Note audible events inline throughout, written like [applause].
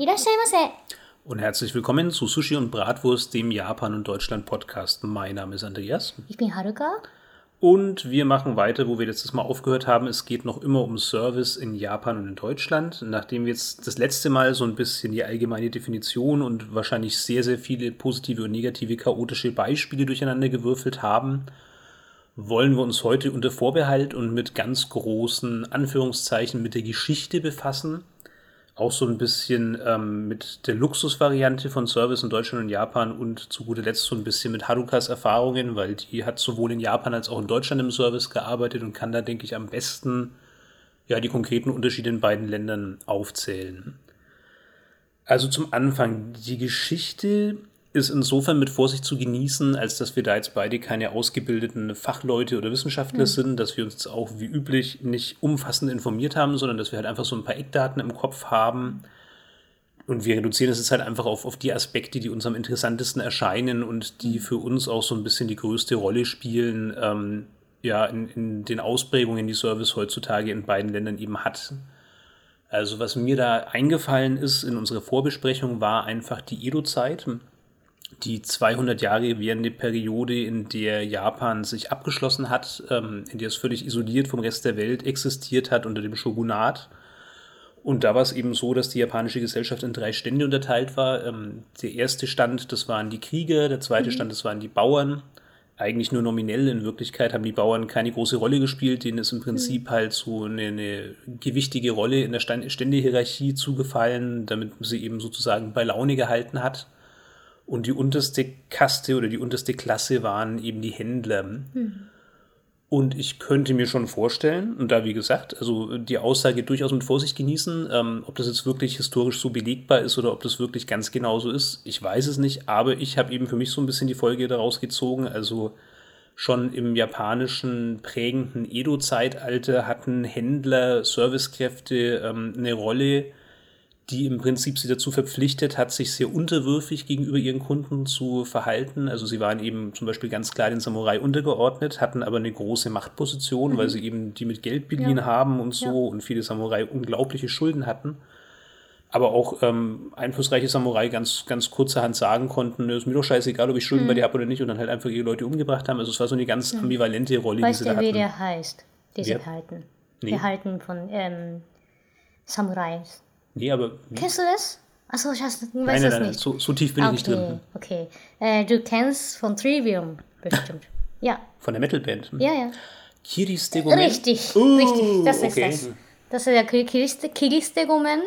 いらっしゃいませ。 Und herzlich willkommen zu Sushi und Bratwurst, dem Japan- und Deutschland-Podcast. Mein Name ist Andreas. Ich bin Haruka. Und wir machen weiter, wo wir letztes Mal aufgehört haben. Es geht noch immer um Service in Japan und in Deutschland. Nachdem wir jetzt das letzte Mal so ein bisschen die allgemeine Definition und wahrscheinlich sehr, sehr viele positive und negative chaotische Beispiele durcheinander gewürfelt haben, wollen wir uns heute unter Vorbehalt und mit ganz großen Anführungszeichen mit der Geschichte befassen. auch so ein bisschen ähm, mit der Luxusvariante von Service in Deutschland und Japan und zu guter Letzt so ein bisschen mit Harukas Erfahrungen, weil die hat sowohl in Japan als auch in Deutschland im Service gearbeitet und kann da, denke ich, am besten ja, die konkreten Unterschiede in beiden Ländern aufzählen. Also zum Anfang, die Geschichte ist insofern mit Vorsicht zu genießen, als dass wir da jetzt beide keine ausgebildeten Fachleute oder Wissenschaftler sind, dass wir uns auch wie üblich nicht umfassend informiert haben, sondern dass wir halt einfach so ein paar Eckdaten im Kopf haben. Und wir reduzieren es jetzt halt einfach auf, auf die Aspekte, die uns am interessantesten erscheinen und die für uns auch so ein bisschen die größte Rolle spielen, ähm, ja, in, in den Ausprägungen, die Service heutzutage in beiden Ländern eben hat. Also was mir da eingefallen ist in unserer Vorbesprechung war einfach die Edo-Zeit die 200 Jahre währende Periode, in der Japan sich abgeschlossen hat, ähm, in der es völlig isoliert vom Rest der Welt existiert hat unter dem Shogunat. Und da war es eben so, dass die japanische Gesellschaft in drei Stände unterteilt war. Ähm, der erste Stand, das waren die Krieger, der zweite Stand, das waren die Bauern. Eigentlich nur nominell, in Wirklichkeit haben die Bauern keine große Rolle gespielt, denen ist im Prinzip halt so eine, eine gewichtige Rolle in der Ständehierarchie zugefallen, damit man sie eben sozusagen bei Laune gehalten hat. Und die unterste Kaste oder die unterste Klasse waren eben die Händler. Und ich könnte mir schon vorstellen, und da wie gesagt, also die Aussage durchaus mit Vorsicht genießen, ähm, ob das jetzt wirklich historisch so belegbar ist oder ob das wirklich ganz genau so ist, ich weiß es nicht, aber ich habe eben für mich so ein bisschen die Folge daraus gezogen. Also schon im japanischen prägenden Edo-Zeitalter hatten Händler, Servicekräfte ähm, eine Rolle, die im Prinzip sie dazu verpflichtet hat, sich sehr unterwürfig gegenüber ihren Kunden zu verhalten. Also sie waren eben zum Beispiel ganz klar den Samurai untergeordnet, hatten aber eine große Machtposition, mhm. weil sie eben die mit Geld beliehen ja. haben und so ja. und viele Samurai unglaubliche Schulden hatten. Aber auch ähm, einflussreiche Samurai ganz, ganz kurzerhand sagen konnten, ist mir doch scheißegal, ob ich Schulden mhm. bei dir habe oder nicht und dann halt einfach ihre Leute umgebracht haben. Also es war so eine ganz ambivalente Rolle, weißt die sie du, da hatten. wie der heißt, diese Wer? Halten? Nee. Der Halten von ähm, Samurais. Nee, aber Kennst du das? Achso, ich weiß nein, nein, nein, nicht. so, so tief bin ich nicht okay, drin. okay. Äh, du kennst von Trivium bestimmt. [laughs] ja, Von der Metalband. ja, ja. Kiristegomen. Richtig, Oh, richtig. Das ist okay. das. Das ist der Kiriste- Kiristegomen.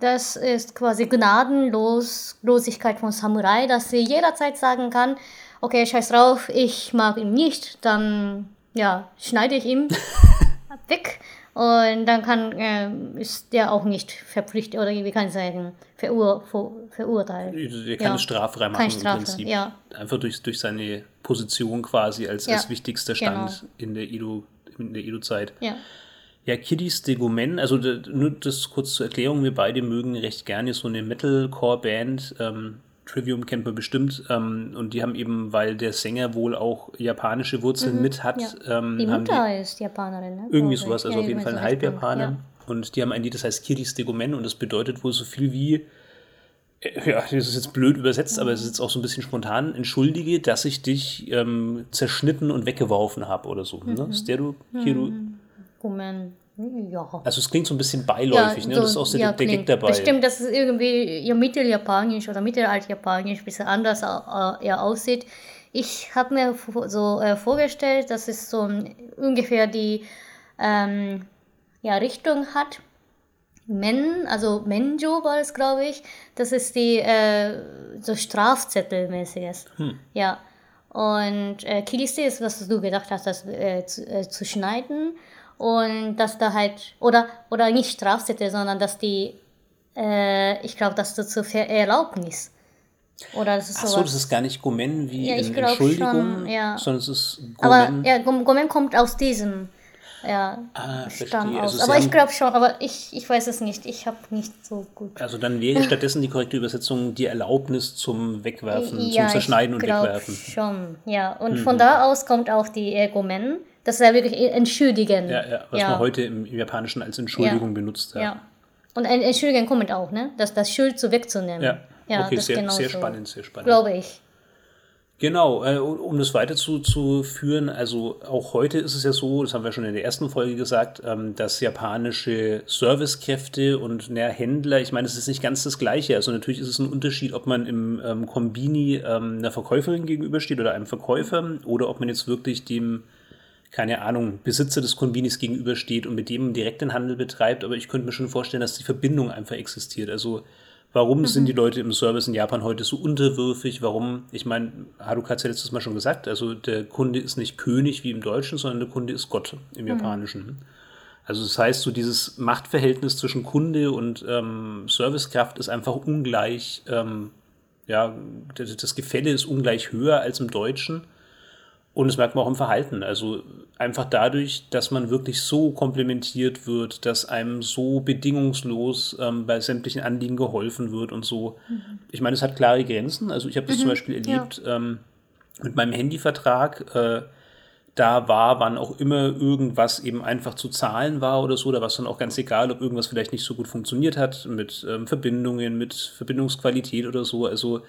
Das ist quasi Gnadenlosigkeit von Samurai, dass sie jederzeit sagen kann, okay, scheiß drauf, ich mag ihn nicht, dann ja, schneide ich ihn [laughs] weg. Und dann kann, äh, ist der auch nicht verpflichtet oder wie kann ich sagen, verur, ver, verurteilt. Der kann Ja. es straffrei machen Kein im Strafe, Prinzip. ja. Einfach durch, durch seine Position quasi als, Ja, als wichtigster Stand genau. in der Edo, in der Edo-Zeit. Ja. Ja, Kiddies Degomen, also nur das kurz zur Erklärung, wir beide mögen recht gerne so eine Metalcore-Band, ähm, Trivium kennt man bestimmt, ähm, und die haben eben, weil der Sänger wohl auch japanische Wurzeln mit hat, Mhm, ja. ähm, Die haben die Mutter ist Japanerin, ne? irgendwie sowas, also Ja, auf jeden Fall ein. Halbjapaner. Und die haben ein Lied, das heißt Kiris Degomen und das bedeutet wohl so viel wie, äh, ja, das ist jetzt blöd übersetzt, aber es ist jetzt auch so ein bisschen spontan, entschuldige, dass ich dich ähm, zerschnitten und weggeworfen habe oder so. Mhm. Ne? Steru, Kiru. Ja. Ja. Also es klingt so ein bisschen beiläufig, ne? Und das ist auch so der, der Gag dabei. Bestimmt, dass es irgendwie ja, mitteljapanisch oder mittelaltjapanisch ein bisschen anders äh, ja, aussieht. Ich habe mir so äh, vorgestellt, dass es so ein- ungefähr die ähm, ja, Richtung hat. Men, also Menjo war es, glaube ich. Das ist die äh, so Strafzettelmäßiges. Ja. Und äh, Kiliste ist, was du gedacht hast, das äh, zu, äh, zu schneiden. Und dass da halt, oder, oder nicht Strafzettel, sondern dass die, äh, ich glaube, dass du zur Erlaubnis. Oder das ist Ach sowas. so, das ist gar nicht Gomen wie Ja, glaub Entschuldigung, schon, ja. sondern es ist aber Gomen. ja, Gom- Gomen kommt aus diesem ja, Ah, Stamm verstehe. aus. Also aber ich glaube schon, aber ich, ich weiß es nicht. Ich habe nicht so gut. Also dann wäre [laughs] stattdessen die korrekte Übersetzung die Erlaubnis zum Wegwerfen, zum Zerschneiden und ich glaub Wegwerfen. Mhm. schon, ja. Und von da aus kommt auch die Ergomen. Das ist ja wirklich entschuldigen. Ja, ja, was ja. man heute im, Japanischen als Entschuldigung benutzt. Ja. Ja. Und ein Entschuldigen kommt auch, ne? Das, das Schild so wegzunehmen. Ja, ja okay, das sehr, genau sehr so. spannend, sehr spannend. Glaube ich. Genau, äh, um das weiter zu, zu führen, also auch heute ist es ja so, das haben wir schon in der ersten Folge gesagt, ähm, dass japanische Servicekräfte und na, Händler, ich meine, es ist nicht ganz das Gleiche. Also natürlich ist es ein Unterschied, ob man im ähm, Kombini ähm, einer Verkäuferin gegenübersteht oder einem Verkäufer oder ob man jetzt wirklich dem, keine Ahnung, Besitzer des Kombinis gegenübersteht und mit dem direkt den Handel betreibt. Aber ich könnte mir schon vorstellen, dass die Verbindung einfach existiert. Also Warum sind die Leute im Service in Japan heute so unterwürfig? Warum, ich meine, Haruka hat es ja letztes Mal schon gesagt, also der Kunde ist nicht König wie im Deutschen, sondern der Kunde ist Gott im Japanischen. Also das heißt, so dieses Machtverhältnis zwischen Kunde und ähm, Servicekraft ist einfach ungleich, ähm, ja, das Gefälle ist ungleich höher als im Deutschen. Und das merkt man auch im Verhalten. Also einfach dadurch, dass man wirklich so komplementiert wird, dass einem so bedingungslos ähm, bei sämtlichen Anliegen geholfen wird und so. Ich meine, es hat klare Grenzen. Also ich habe das zum Beispiel erlebt ähm, mit meinem Handyvertrag. Äh, da war, wann auch immer irgendwas eben einfach zu zahlen war oder so, da war es dann auch ganz egal, ob irgendwas vielleicht nicht so gut funktioniert hat mit ähm, Verbindungen, mit Verbindungsqualität oder so. Also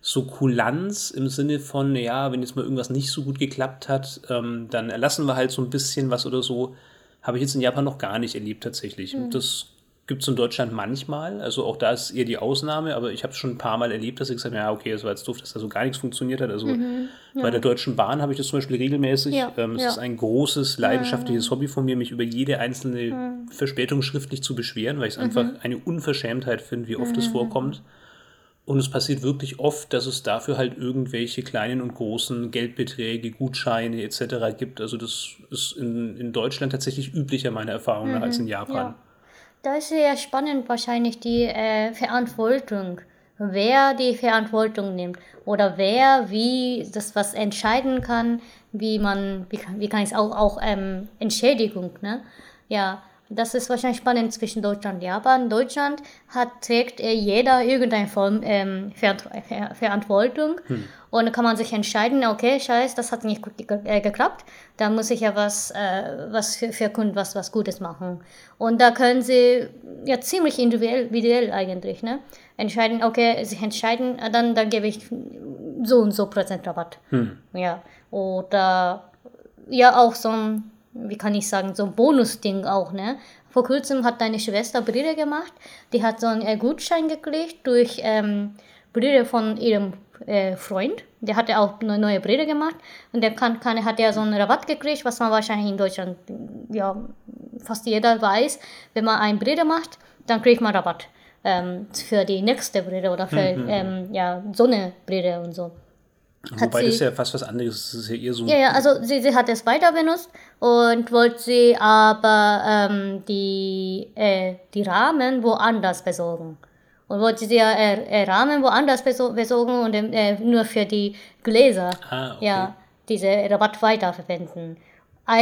so Kulanz im Sinne von, ja, wenn jetzt mal irgendwas nicht so gut geklappt hat, ähm, dann erlassen wir halt so ein bisschen was oder so. Habe ich jetzt in Japan noch gar nicht erlebt tatsächlich. Das gibt es in Deutschland manchmal. Also auch da ist eher die Ausnahme, aber ich habe es schon ein paar Mal erlebt, dass ich gesagt habe, ja, okay, es war jetzt doof, dass da so gar nichts funktioniert hat. Also bei der Deutschen Bahn habe ich das zum Beispiel regelmäßig. Ja, Ähm, es ja. ist ein großes, leidenschaftliches Hobby von mir, mich über jede einzelne Verspätung schriftlich zu beschweren, weil ich es einfach eine Unverschämtheit finde, wie oft es vorkommt. Und es passiert wirklich oft, dass es dafür halt irgendwelche kleinen und großen Geldbeträge, Gutscheine etc. gibt. Also das ist in, in Deutschland tatsächlich üblicher, meiner Erfahrung nach, als in Japan. Ja. Da ist sehr spannend wahrscheinlich die äh, Verantwortung. Wer die Verantwortung nimmt oder wer wie das was entscheiden kann, wie man, wie kann, wie kann ich es auch, auch ähm, Entschädigung, ne? Ja, das ist wahrscheinlich spannend zwischen Deutschland und Japan. In Deutschland hat, trägt äh, jeder irgendeine Form ähm, Ver Ver Verantwortung und dann kann man sich entscheiden, okay, scheiße, das hat nicht gut ge äh, geklappt, da muss ich ja was, äh, was für, für Kunden was, was Gutes machen. Und da können sie ja ziemlich individuell, eigentlich, ne? Entscheiden, okay, sich entscheiden, äh, dann, dann gebe ich so und so Prozent Rabatt. Ja. Oder ja auch so ein, wie kann ich sagen, so ein Bonusding auch, ne? Vor kurzem hat deine Schwester Brille gemacht, die hat so einen äh, Gutschein gekriegt durch ähm, Brille von ihrem äh, Freund. Der hatte auch eine neue Brille gemacht und der kann, kann, hat ja so einen Rabatt gekriegt, was man wahrscheinlich in Deutschland, ja, fast jeder weiß. Wenn man eine Brille macht, dann kriegt man Rabatt ähm, für die nächste Brille oder für ähm, ja, so eine Brille und so. Wobei das sie- ja fast was anderes ist. Das ist ja eher so. Ja, ja, also sie, sie hat es weiter benutzt und wollte sie aber ähm, die, äh, die Rahmen woanders besorgen. Und wollte sie ja äh, äh, Rahmen woanders beso besorgen und äh, nur für die Gläser Ah, okay. ja, diese Rabatt weiterverwenden.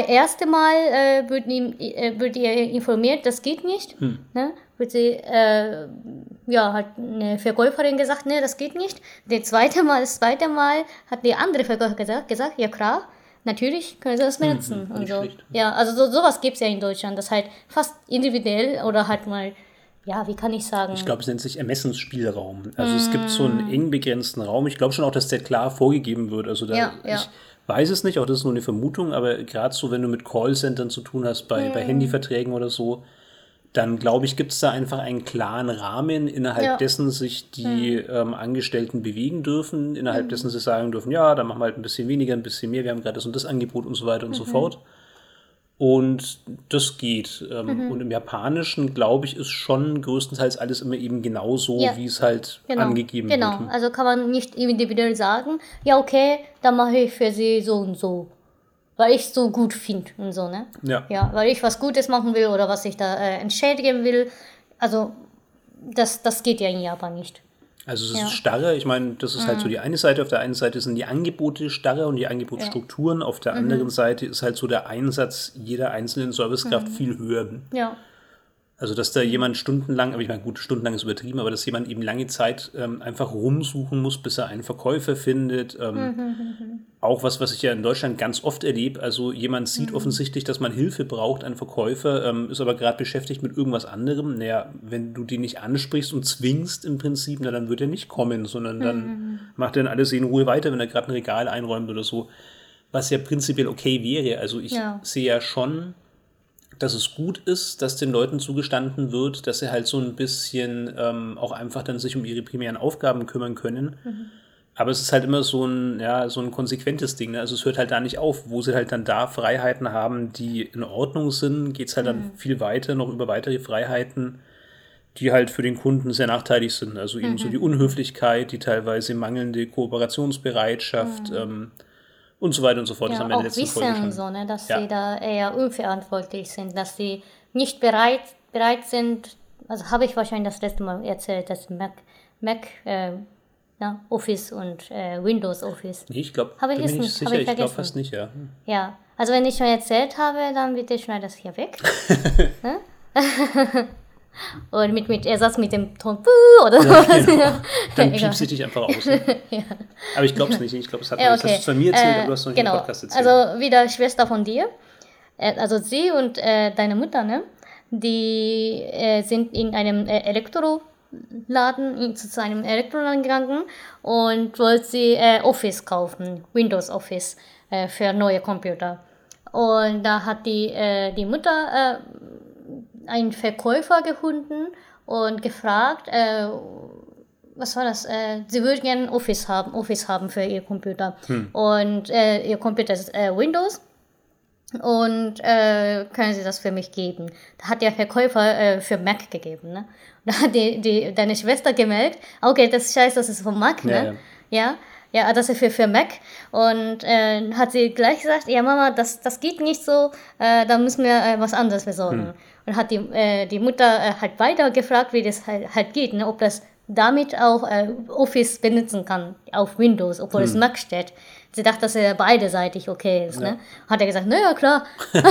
Erste Mal äh, wird, ihm, äh, wird ihr informiert, das geht nicht. Ne? Wird sie, äh, ja, hat eine Verkäuferin gesagt, ne, das geht nicht. Das zweite Mal, das zweite Mal hat die andere Verkäuferin gesagt, gesagt ja klar, natürlich können sie das benutzen. und nicht so. schlecht. Ja, also so, sowas gibt es ja in Deutschland, das halt fast individuell oder halt mal, ja, wie kann ich sagen, Ich glaube, es nennt sich Ermessensspielraum. Also es gibt so einen eng begrenzten Raum. Ich glaube schon auch, dass der klar vorgegeben wird. Also da, Ja, ja. ich weiß es nicht, auch das ist nur eine Vermutung, aber gerade so, wenn du mit Callcentern zu tun hast, bei, bei Handyverträgen oder so, dann glaube ich, gibt es da einfach einen klaren Rahmen, innerhalb Ja. dessen sich die ähm, Angestellten bewegen dürfen, innerhalb dessen sie sagen dürfen, ja, dann machen wir halt ein bisschen weniger, ein bisschen mehr, wir haben gerade das und das Angebot und so weiter und so fort. Und das geht. Ähm, Und im Japanischen, glaube ich, ist schon größtenteils alles immer eben genauso, Ja. wie es halt Genau, angegeben genau. wird. Also kann man nicht individuell sagen, ja okay, dann mache ich für sie so und so, weil ich es so gut finde und so, ne? Ja. Ja, weil ich was Gutes machen will oder was ich da äh, entschädigen will. Also das, das geht ja in Japan nicht. Also es ist Ja. Mhm. starre, ich meine, das ist halt so die eine Seite. Auf der einen Seite sind die Angebote starre und die Angebotsstrukturen. Auf Mhm. der anderen Seite ist halt so der Einsatz jeder einzelnen Servicekraft Mhm. viel höher. Ja, Also, dass da jemand stundenlang, aber ich meine, gut, stundenlang ist übertrieben, aber dass jemand eben lange Zeit ähm, einfach rumsuchen muss, bis er einen Verkäufer findet. Ähm, mhm. Auch was, was ich ja in Deutschland ganz oft erlebe. Also, jemand sieht mhm. offensichtlich, dass man Hilfe braucht, ein Verkäufer, ähm, ist aber gerade beschäftigt mit irgendwas anderem. Naja, wenn du den nicht ansprichst und zwingst im Prinzip, na, dann wird er nicht kommen, sondern dann mhm. macht er dann alles in Ruhe weiter, wenn er gerade ein Regal einräumt oder so. Was ja prinzipiell okay wäre. Also, ich ja. sehe ja schon dass es gut ist, dass den Leuten zugestanden wird, dass sie halt so ein bisschen ähm, auch einfach dann sich um ihre primären Aufgaben kümmern können. Mhm. Aber es ist halt immer so ein, ja, so ein konsequentes Ding. Ne? Also es hört halt da nicht auf. Wo sie halt dann da Freiheiten haben, die in Ordnung sind, geht es halt mhm. dann viel weiter, noch über weitere Freiheiten, die halt für den Kunden sehr nachteilig sind. Also eben mhm. so die Unhöflichkeit, die teilweise mangelnde Kooperationsbereitschaft, mhm. ähm, und so weiter und so fort. Ja, das haben wir in der letzten wissen, Folge schon. So, ne, dass ja. sie da eher unverantwortlich sind, dass sie nicht bereit, bereit sind, also habe ich wahrscheinlich das letzte Mal erzählt, dass Mac, Mac äh, na, Office und äh, Windows Office. Nee, ich glaube, habe ich, bin ich sicher, ich, ich glaube fast nicht, ja. Ja, also wenn ich schon erzählt habe, dann bitte schneid das hier weg. [laughs] [laughs] Und mit, mit Ersatz mit dem Ton oder ja, genau. [laughs] Dann piepst du dich einfach aus. [laughs] ja. Aber ich glaube es nicht. Ich glaube, es hat ja, okay. das hast du von mir erzählt, äh, aber du hast noch nicht genau. im Podcast erzählt. Also wieder Schwester von dir. Äh, also sie und äh, deine Mutter, ne? Die äh, sind in einem äh, Elektroladen, zu einem Elektroladen gegangen und wollten sie äh, Office kaufen, Windows Office für neue Computer. Und da hat die, die Mutter einen Verkäufer gefunden und gefragt, äh, was war das? Äh, sie würde gerne Office haben, Office haben für ihr Computer. Hm. Und äh, ihr Computer ist äh, Windows. Und äh, können Sie das für mich geben? Da hat der Verkäufer äh, für Mac gegeben. Ne? [laughs] Da hat die, die, deine Schwester gemerkt, okay, das ist scheiße, das ist von Mac. Ne? Ja, ja. ja? Ja, das ist für, für Mac. Und äh, hat sie gleich gesagt, ja Mama, das, das geht nicht so, äh, da müssen wir äh, was anderes besorgen. Hm. Und hat die, äh, die Mutter äh, halt weiter gefragt, wie das halt, halt geht, ne? ob das damit auch äh, Office benutzen kann auf Windows, obwohl hm. es Mac steht. Sie dachte, dass er beideseitig okay ist. Ne? Ja. Ne? Hat er gesagt, naja, klar. [laughs]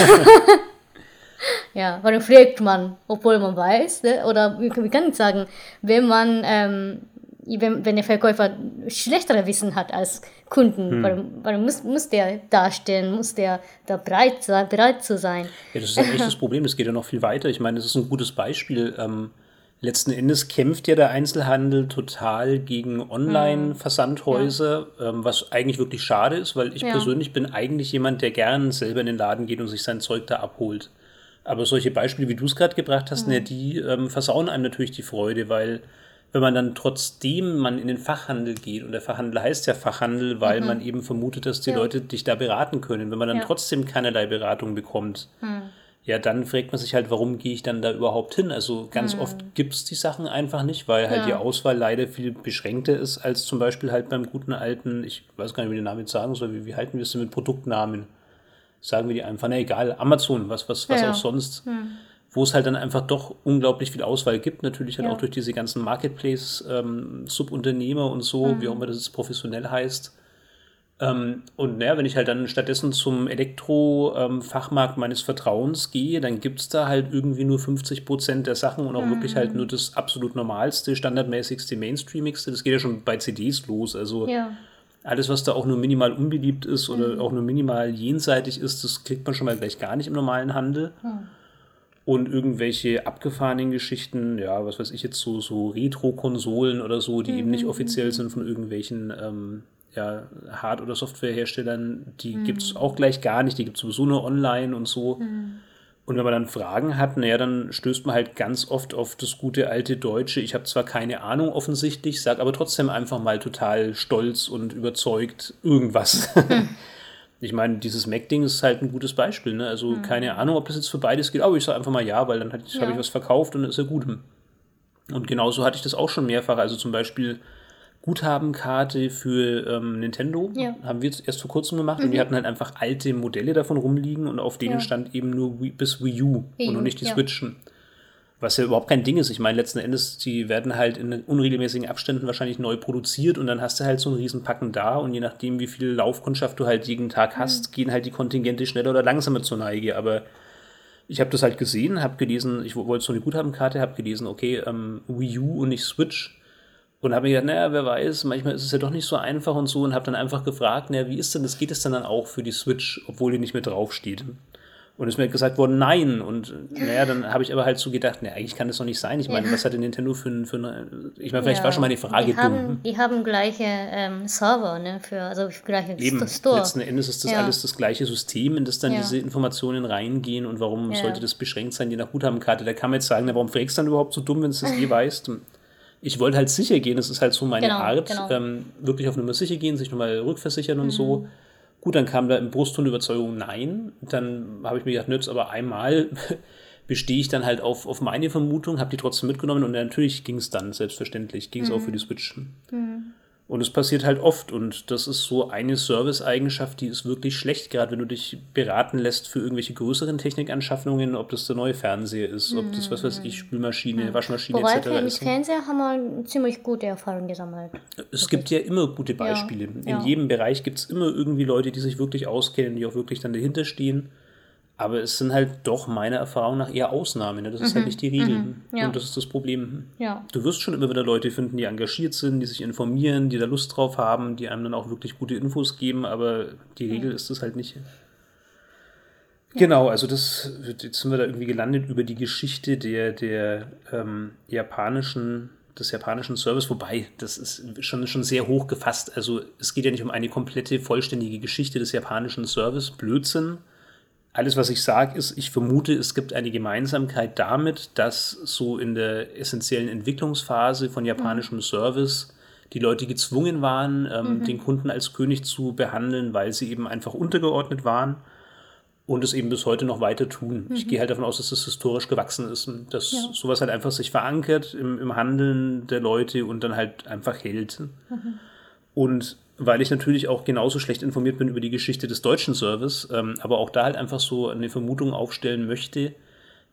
[laughs] ja, warum fragt man, obwohl man weiß, ne? oder wie kann ich sagen, wenn man ähm, wenn, wenn der Verkäufer schlechtere Wissen hat als Kunden, hm. warum, warum muss, muss der darstellen, muss der da bereit, sein, bereit zu sein? Ja, das ist ein [laughs] echtes Problem, das geht ja noch viel weiter. Ich meine, das ist ein gutes Beispiel. Ähm, letzten Endes kämpft ja der Einzelhandel total gegen Online-Versandhäuser, ja. ähm, was eigentlich wirklich schade ist, weil ich ja. persönlich bin eigentlich jemand, der gern selber in den Laden geht und sich sein Zeug da abholt. Aber solche Beispiele, wie du es gerade gebracht hast, mhm. ne, die ähm, versauen einem natürlich die Freude, weil wenn man dann trotzdem man in den Fachhandel geht, und der Fachhandel heißt ja Fachhandel, weil mhm. man eben vermutet, dass die ja. Leute dich da beraten können, wenn man dann ja. trotzdem keinerlei Beratung bekommt, mhm. ja, dann fragt man sich halt, warum gehe ich dann da überhaupt hin? Also ganz mhm. oft gibt es die Sachen einfach nicht, weil halt ja. die Auswahl leider viel beschränkter ist, als zum Beispiel halt beim guten alten, ich weiß gar nicht, wie den Namen jetzt sagen soll, wie, wie halten wir es denn mit Produktnamen? Sagen wir die einfach, na egal, Amazon, was, was, was auch sonst. Mhm wo es halt dann einfach doch unglaublich viel Auswahl gibt, natürlich halt ja. auch durch diese ganzen Marketplace-Subunternehmer ähm, und so, mhm. wie auch immer das professionell heißt. Ähm, und naja, wenn ich halt dann stattdessen zum Elektro-Fachmarkt ähm, meines Vertrauens gehe, dann gibt es da halt irgendwie nur 50 Prozent der Sachen und auch mhm. wirklich halt nur das absolut normalste, standardmäßigste, mainstreamigste. Das geht ja schon bei CDs los. Also ja. alles, was da auch nur minimal unbeliebt ist oder mhm. auch nur minimal jenseitig ist, das kriegt man schon mal gleich gar nicht im normalen Handel. Mhm und irgendwelche abgefahrenen Geschichten, ja, was weiß ich jetzt, so, so Retro-Konsolen oder so, die mhm. eben nicht mhm, offiziell sind von irgendwelchen ähm, ja, Hard- oder Softwareherstellern, die mhm. gibt es auch gleich gar nicht, die gibt es sowieso nur online und so. Mhm. Und wenn man dann Fragen hat, naja, dann stößt man halt ganz oft auf das gute alte Deutsche. Ich habe zwar keine Ahnung offensichtlich, sage aber trotzdem einfach mal total stolz und überzeugt irgendwas. [laughs] [laughs] Ich meine, dieses Mac-Ding ist halt ein gutes Beispiel. Ne? Also mhm. keine Ahnung, ob das jetzt für beides geht, aber ich sage einfach mal ja, weil dann ja. habe ich was verkauft und dann ist ja gut. Und genauso hatte ich das auch schon mehrfach. Also zum Beispiel Guthabenkarte für ähm, Nintendo ja. haben wir jetzt erst vor kurzem gemacht mhm. und die mhm. hatten halt einfach alte Modelle davon rumliegen und auf denen ja. stand eben nur Wii, bis Wii U Wii und noch nicht die Switchen. Was ja überhaupt kein Ding ist. Ich meine, letzten Endes, die werden halt in unregelmäßigen Abständen wahrscheinlich neu produziert und dann hast du halt so einen riesen Packen da und je nachdem, wie viel Laufkundschaft du halt jeden Tag mhm. hast, mhm. gehen halt die Kontingente schneller oder langsamer zur Neige. Aber ich habe das halt gesehen, habe gelesen, ich wollte so eine Guthabenkarte, habe gelesen, okay, ähm, Wii U und nicht Switch. Und habe mir gedacht, naja, wer weiß, manchmal ist es ja doch nicht so einfach und so und habe dann einfach gefragt, naja, wie ist denn das, geht es denn dann auch für die Switch, obwohl die nicht mehr draufsteht? Und es ist mir gesagt worden, nein. Und naja, dann habe ich aber halt so gedacht, naja, eigentlich kann das doch nicht sein. Ich meine, ja. was hat denn Nintendo für, für eine. Ich meine, vielleicht ja, war schon mal die Frage die haben, Die haben gleiche ähm, Server, ne? Für, also gleiche Eben, Store. Letzten Endes ist das ja. alles das gleiche System, in das dann diese Informationen reingehen. Und warum sollte das beschränkt sein, je nach Guthabenkarte? Da kann man jetzt sagen, na, warum fragst du dann überhaupt so dumm, wenn es das [laughs] eh weißt? Ich wollte halt sicher gehen, das ist halt so meine genau, Art. Genau. Ähm, wirklich auf Nummer sicher gehen, sich nochmal rückversichern und mhm. so. Gut, dann kam da im Brustton Überzeugung nein. Dann habe ich mir gedacht, nützt aber einmal [laughs] bestehe ich dann halt auf, auf meine Vermutung, habe die trotzdem mitgenommen und natürlich ging es dann, selbstverständlich, ging es mhm. auch für die Switch. Mhm. Und es passiert halt oft und das ist so eine Service-Eigenschaft, die ist wirklich schlecht, gerade wenn du dich beraten lässt für irgendwelche größeren Technikanschaffungen, ob das der neue Fernseher ist, ob das, was weiß ich, Spülmaschine, mhm. Waschmaschine Wobei etc. ist. Mit Fernseher haben wir ziemlich gute Erfahrungen gesammelt. Es wirklich. gibt ja immer gute Beispiele. Ja, In ja. jedem Bereich gibt es immer irgendwie Leute, die sich wirklich auskennen, die auch wirklich dann dahinter stehen. Aber es sind halt doch meiner Erfahrung nach eher Ausnahmen. Ne? Das ist halt mhm. nicht die Regel. Mhm. Ja. Und das ist das Problem. Ja. Du wirst schon immer wieder Leute finden, die engagiert sind, die sich informieren, die da Lust drauf haben, die einem dann auch wirklich gute Infos geben, aber die Regel mhm. ist das halt nicht. Genau, also das, jetzt sind wir da irgendwie gelandet über die Geschichte der, der ähm, japanischen, des japanischen Service, wobei das ist schon, schon sehr hoch gefasst. Also es geht ja nicht um eine komplette, vollständige Geschichte des japanischen Service, Blödsinn, alles, was ich sage, ist, ich vermute, es gibt eine Gemeinsamkeit damit, dass so in der essentiellen Entwicklungsphase von japanischem mhm. Service die Leute gezwungen waren, ähm, mhm. den Kunden als König zu behandeln, weil sie eben einfach untergeordnet waren und es eben bis heute noch weiter tun. Mhm. Ich gehe halt davon aus, dass das historisch gewachsen ist und dass ja. sowas halt einfach sich verankert im, im Handeln der Leute und dann halt einfach hält. Mhm. Und weil ich natürlich auch genauso schlecht informiert bin über die Geschichte des deutschen Service, ähm, aber auch da halt einfach so eine Vermutung aufstellen möchte.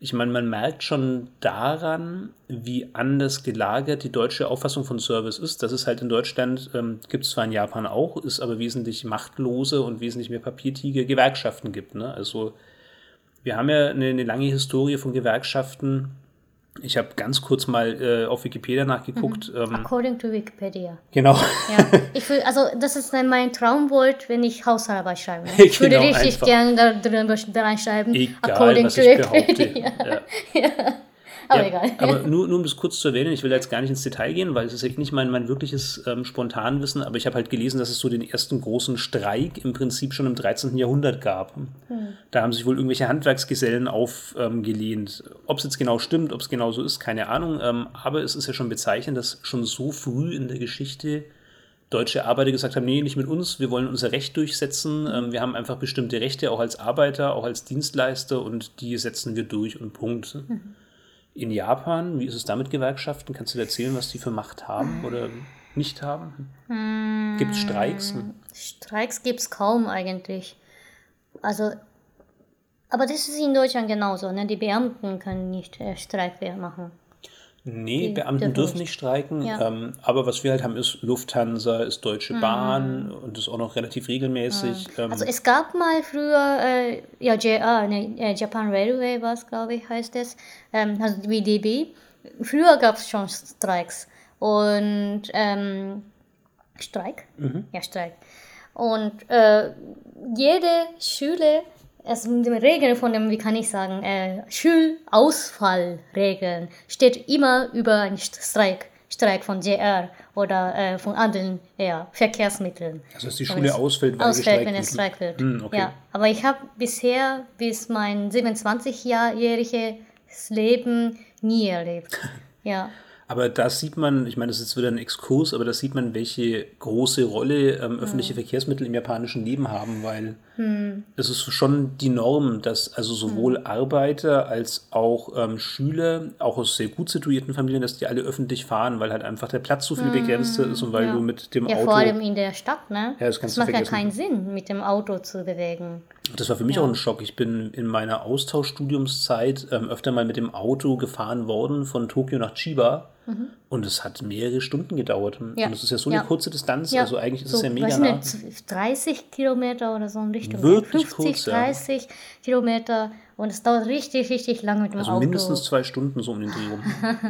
Ich meine, man merkt schon daran, wie anders gelagert die deutsche Auffassung von Service ist. Das ist halt in Deutschland, ähm, gibt es zwar in Japan auch, ist aber wesentlich machtlose und wesentlich mehr Papiertiger Gewerkschaften gibt. Ne? Also wir haben ja eine, eine lange Historie von Gewerkschaften, ich habe ganz kurz mal äh, auf Wikipedia nachgeguckt. Mhm. Ähm, According to Wikipedia. Genau. Ja, ich will, also das ist mein Traumwort, wenn ich Hausarbeit schreibe. [laughs] Ich würde genau, richtig gerne da drin reinschreiben. Egal, According was to ich Wikipedia. [laughs] Ja. ja. Aber ja, egal. Aber [laughs] nur, nur um das kurz zu erwähnen, ich will jetzt gar nicht ins Detail gehen, weil es ist echt nicht mein, mein wirkliches ähm, Spontanwissen, aber ich habe halt gelesen, dass es so den ersten großen Streik im Prinzip schon im 13. Jahrhundert gab. Hm. Da haben sich wohl irgendwelche Handwerksgesellen aufgelehnt. Ähm, ob es jetzt genau stimmt, ob es genau so ist, keine Ahnung. Ähm, aber es ist ja schon bezeichnend, dass schon so früh in der Geschichte deutsche Arbeiter gesagt haben, nee, nicht mit uns, wir wollen unser Recht durchsetzen. Ähm, wir haben einfach bestimmte Rechte, auch als Arbeiter, auch als Dienstleister und die setzen wir durch und Punkt. Mhm in Japan, wie ist es da mit Gewerkschaften? Kannst du dir erzählen, was die für Macht haben oder nicht haben? Hm, gibt es Streiks? Streiks gibt es kaum eigentlich. Also, aber das ist in Deutschland genauso. Ne? Die Beamten können nicht äh, Streik machen. Nee, die Beamten dürfen nicht streiken. Ja. Ähm, aber was wir halt haben, ist Lufthansa, ist Deutsche mhm. Bahn und das auch noch relativ regelmäßig. Mhm. Ähm, also es gab mal früher, äh, ja, JR, ne, äh, Japan Railway was, glaube ich, heißt es, ähm, also wie DB. Früher gab es schon Streiks. Und ähm, Streik? Mhm. Ja, Streik. Und äh, jede Schule also die Regeln von dem, wie kann ich sagen, äh, Schulausfallregeln steht immer über einen Streik. Streik von JR oder äh, von anderen ja, Verkehrsmitteln. Also dass die Schule ausfällt, weil ausfällt, wenn es Streik wird. Hm, okay. Ja, aber ich habe bisher bis mein 27-jähriges Leben nie erlebt. [laughs] Ja. Aber da sieht man, ich meine, das ist jetzt wieder ein Exkurs, aber da sieht man, welche große Rolle ähm, öffentliche hm. Verkehrsmittel im japanischen Leben haben, weil hm. es ist schon die Norm, dass also sowohl hm. Arbeiter als auch ähm, Schüler, auch aus sehr gut situierten Familien, dass die alle öffentlich fahren, weil halt einfach der Platz so viel hm. begrenzter ist und weil ja. du mit dem ja, Auto. Ja, vor allem in der Stadt, ne? Ja, das, das macht ja keinen Sinn, mit dem Auto zu bewegen. Das war für mich ja. auch ein Schock. Ich bin in meiner Austauschstudiumszeit ähm, öfter mal mit dem Auto gefahren worden von Tokio nach Chiba. Mhm. Und es hat mehrere Stunden gedauert. Ja. Und es ist ja so eine kurze Distanz. Also eigentlich ist so, es ja mega nah. 30 Kilometer oder so in Richtung. Wirklich 50, kurz, 30 Kilometer. Und es dauert richtig, richtig lange mit dem also Auto. Also mindestens zwei Stunden so um den Dreh rum.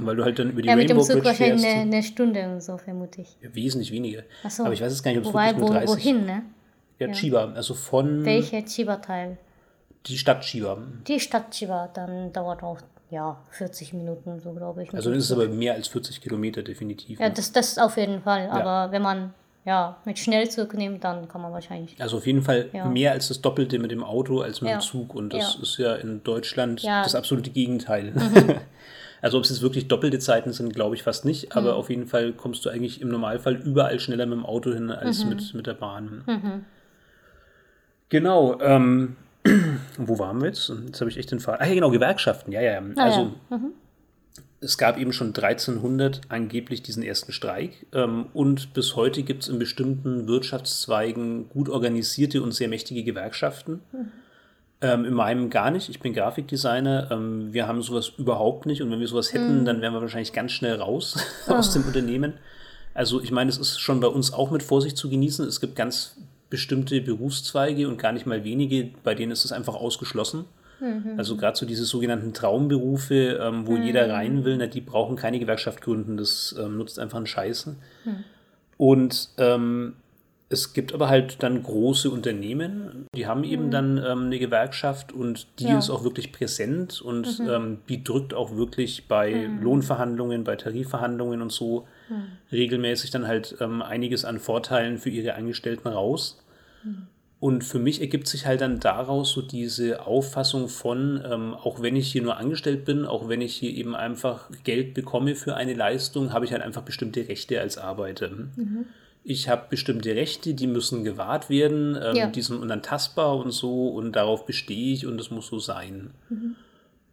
[laughs] Weil du halt dann über die ja, Rainbow mit dem Zug Bridge wahrscheinlich eine, eine, Stunde und so, vermute ich. Ja, wesentlich weniger. So. Aber ich weiß es gar nicht, ob es Wobei, wirklich nur wo, 30... Wohin, ne? Ja, ja, Chiba. Also von... Welcher Chiba-Teil? Die Stadt Chiba. Die Stadt Chiba, dann dauert auch ja, 40 Minuten, so glaube ich. Also dann ist es aber mehr als 40 Kilometer definitiv. Ja, das, das auf jeden Fall. Aber wenn man ja, mit Schnellzug nimmt, dann kann man wahrscheinlich. Also auf jeden Fall Ja. mehr als das Doppelte mit dem Auto als mit Ja. dem Zug. Und das Ja. ist ja in Deutschland Ja. Mhm. das absolute Gegenteil. [laughs] also ob es jetzt wirklich doppelte Zeiten sind, glaube ich fast nicht. Mhm. Aber auf jeden Fall kommst du eigentlich im Normalfall überall schneller mit dem Auto hin als Mhm. mit, mit der Bahn. Genau. Ähm, [clears throat] wo waren wir jetzt? Jetzt habe ich echt den Fall. Ah ja, genau, Gewerkschaften. Ja, ja. ja. Ah, also es gab eben schon 1300 angeblich diesen ersten Streik ähm, und bis heute gibt es in bestimmten Wirtschaftszweigen gut organisierte und sehr mächtige Gewerkschaften. Ähm, in meinem gar nicht. Ich bin Grafikdesigner. Ähm, wir haben sowas überhaupt nicht und wenn wir sowas hätten, dann wären wir wahrscheinlich ganz schnell raus [laughs] aus dem Unternehmen. Also ich meine, es ist schon bei uns auch mit Vorsicht zu genießen. Es gibt ganz bestimmte Berufszweige und gar nicht mal wenige, bei denen ist es einfach ausgeschlossen. Also gerade so diese sogenannten Traumberufe, ähm, wo jeder rein will, na, die brauchen keine Gewerkschaft gründen, das ähm, nutzt einfach einen Scheißen. Und ähm, es gibt aber halt dann große Unternehmen, die haben eben dann ähm, eine Gewerkschaft und die Ja. ist auch wirklich präsent und ähm, die drückt auch wirklich bei Lohnverhandlungen, bei Tarifverhandlungen und so regelmäßig dann halt ähm, einiges an Vorteilen für ihre Angestellten raus. Und für mich ergibt sich halt dann daraus so diese Auffassung von, ähm, auch wenn ich hier nur angestellt bin, auch wenn ich hier eben einfach Geld bekomme für eine Leistung, habe ich halt einfach bestimmte Rechte als Arbeiter. Ich habe bestimmte Rechte, die müssen gewahrt werden, ähm, Ja. die sind unantastbar und so und darauf bestehe ich und das muss so sein.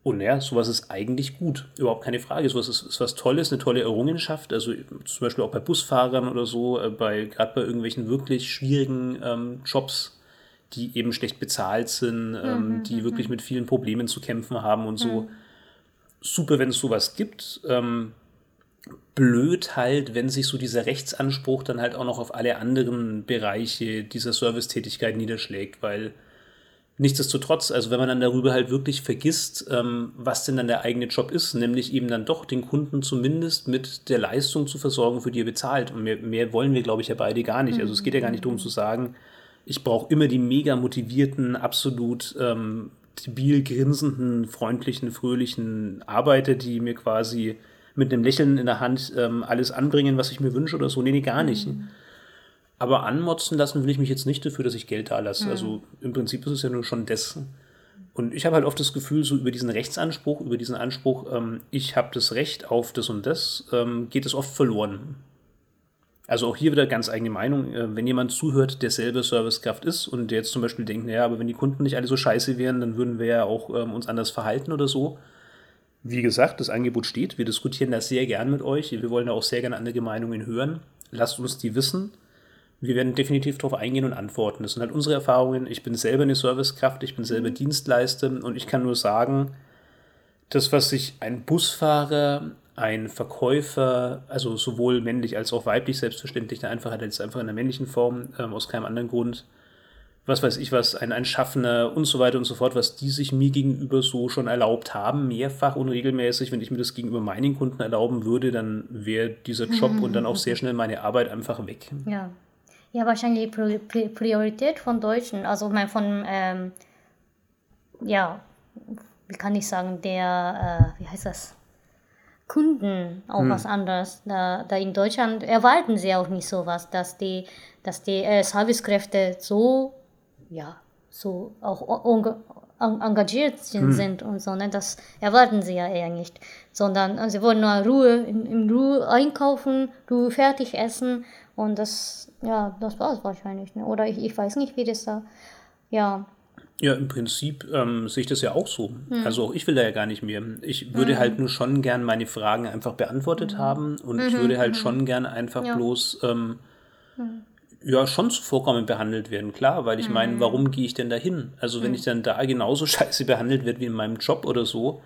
Und ja, sowas ist eigentlich gut, überhaupt keine Frage. Sowas ist, ist was Tolles, eine tolle Errungenschaft. Also zum Beispiel auch bei Busfahrern oder so, äh, bei gerade bei irgendwelchen wirklich schwierigen ähm, Jobs, die eben schlecht bezahlt sind, ähm, die wirklich mit vielen Problemen zu kämpfen haben und so. Super, wenn es sowas gibt. Ähm, blöd halt, wenn sich so dieser Rechtsanspruch dann halt auch noch auf alle anderen Bereiche dieser Servicetätigkeit niederschlägt, weil Nichtsdestotrotz, also wenn man dann darüber halt wirklich vergisst, ähm, was denn dann der eigene Job ist, nämlich eben dann doch den Kunden zumindest mit der Leistung zu versorgen, für die er bezahlt. Und mehr, mehr wollen wir, glaube ich, ja beide gar nicht. Also es geht ja gar nicht darum zu sagen, ich brauche immer die mega motivierten, absolut ähm, debil grinsenden, freundlichen, fröhlichen Arbeiter, die mir quasi mit einem Lächeln in der Hand ähm, alles anbringen, was ich mir wünsche oder so. Nee, nee, gar nicht. Aber anmotzen lassen will ich mich jetzt nicht dafür, dass ich Geld da lasse. Also im Prinzip ist es ja nur schon das. Und ich habe halt oft das Gefühl, so über diesen Rechtsanspruch, über diesen Anspruch, ähm, ich habe das Recht auf das und das, ähm, geht es oft verloren. Also auch hier wieder ganz eigene Meinung. Äh, wenn jemand zuhört, der selber Servicekraft ist und der jetzt zum Beispiel denkt, naja, aber wenn die Kunden nicht alle so scheiße wären, dann würden wir ja auch ähm, uns anders verhalten oder so. Wie gesagt, das Angebot steht. Wir diskutieren das sehr gern mit euch. Wir wollen da auch sehr gerne andere Meinungen hören. Lasst uns die wissen. Wir werden definitiv darauf eingehen und antworten. Das sind halt unsere Erfahrungen. Ich bin selber eine Servicekraft, ich bin selber Dienstleister und ich kann nur sagen, das, was sich ein Busfahrer, ein Verkäufer, also sowohl männlich als auch weiblich selbstverständlich, der Einfachheit jetzt einfach in der männlichen Form, ähm, aus keinem anderen Grund, was weiß ich was, ein, ein Schaffner und so weiter und so fort, was die sich mir gegenüber so schon erlaubt haben, mehrfach und regelmäßig, wenn ich mir das gegenüber meinen Kunden erlauben würde, dann wäre dieser Job [laughs] und dann auch sehr schnell meine Arbeit einfach weg. Ja. Ja, wahrscheinlich Pri- Pri- Priorität von Deutschen, also ich meine von, ähm, ja, wie kann ich sagen, der, äh, wie heißt das? Kunden auch was anderes. Da, da in Deutschland erwarten sie auch nicht sowas, dass die, dass die äh, Servicekräfte so, ja, so auch enga- en- engagiert sind, sind und so. Ne? Das erwarten sie ja eher nicht. Sondern äh, sie wollen nur Ruhe, in, in Ruhe einkaufen, Ruhe fertig essen und das, ja, das war es wahrscheinlich. Ne? Oder ich, ich weiß nicht, wie das da, ja, Ja, im Prinzip ähm, sehe ich das ja auch so. Hm. Also auch ich will da ja gar nicht mehr. Ich würde halt nur schon gern meine Fragen einfach beantwortet haben und ich würde halt schon gern einfach Hm. Ja. bloß ähm, ja schon zuvorkommend behandelt werden, klar, weil ich meine, warum gehe ich denn da hin? Also wenn ich dann da genauso [laughs] scheiße behandelt werde wie in meinem Job oder so,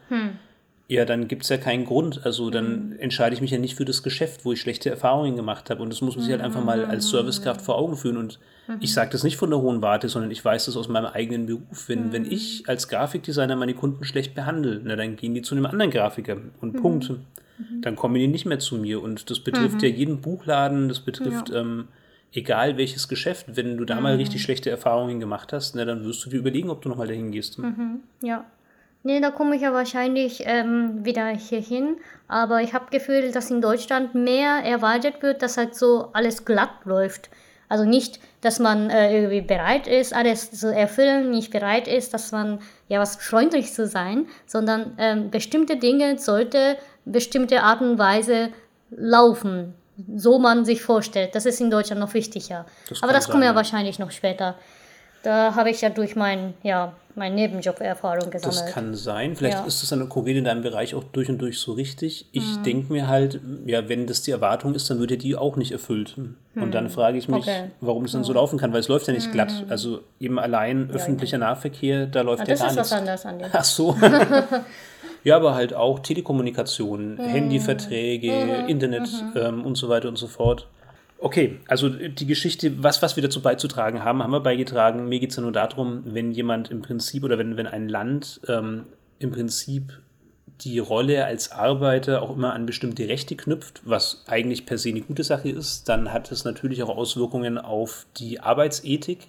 ja, dann gibt es ja keinen Grund. Also dann entscheide ich mich ja nicht für das Geschäft, wo ich schlechte Erfahrungen gemacht habe. Und das muss man sich halt einfach mal als Servicekraft vor Augen führen. Und ich sage das nicht von der hohen Warte, sondern ich weiß das aus meinem eigenen Beruf. Wenn, wenn ich als Grafikdesigner meine Kunden schlecht behandle, na, dann gehen die zu einem anderen Grafiker und Punkt. Dann kommen die nicht mehr zu mir. Und das betrifft ja jeden Buchladen, das betrifft ähm, egal welches Geschäft. Wenn du da mal richtig schlechte Erfahrungen gemacht hast, na, dann wirst du dir überlegen, ob du nochmal dahin gehst. Ja. Nee, da komme ich ja wahrscheinlich ähm, wieder hier hin. Aber ich habe Gefühl, dass in Deutschland mehr erwartet wird, dass halt so alles glatt läuft. Also nicht, dass man äh, irgendwie bereit ist, alles zu erfüllen, nicht bereit ist, dass man ja was freundlich zu sein, sondern ähm, bestimmte Dinge sollte bestimmte Art und Weise laufen, so man sich vorstellt. Das ist in Deutschland noch wichtiger. Das Aber das sein, ja ja. wahrscheinlich noch später. Da habe ich ja durch mein, ja, mein Nebenjob Erfahrung Das gesammelt. kann sein. Vielleicht Ja. ist das an der Covid in deinem Bereich auch durch und durch so richtig. Ich denke mir halt, ja, wenn das die Erwartung ist, dann wird ja die auch nicht erfüllt. Und dann frage ich mich, Okay. warum das dann so laufen kann, weil es läuft ja nicht glatt. Also eben allein öffentlicher Nahverkehr, da läuft Ja, ja, das gar ist was nichts. anderes an dem. Ach so. [laughs] ja, aber halt auch Telekommunikation, Handyverträge, Internet ähm, und so weiter und so fort. Okay, also die Geschichte, was, was wir dazu beizutragen haben, haben wir beigetragen. Mir geht es ja nur darum, wenn jemand im Prinzip oder wenn, wenn ein Land ähm, im Prinzip die Rolle als Arbeiter auch immer an bestimmte Rechte knüpft, was eigentlich per se eine gute Sache ist, dann hat es natürlich auch Auswirkungen auf die Arbeitsethik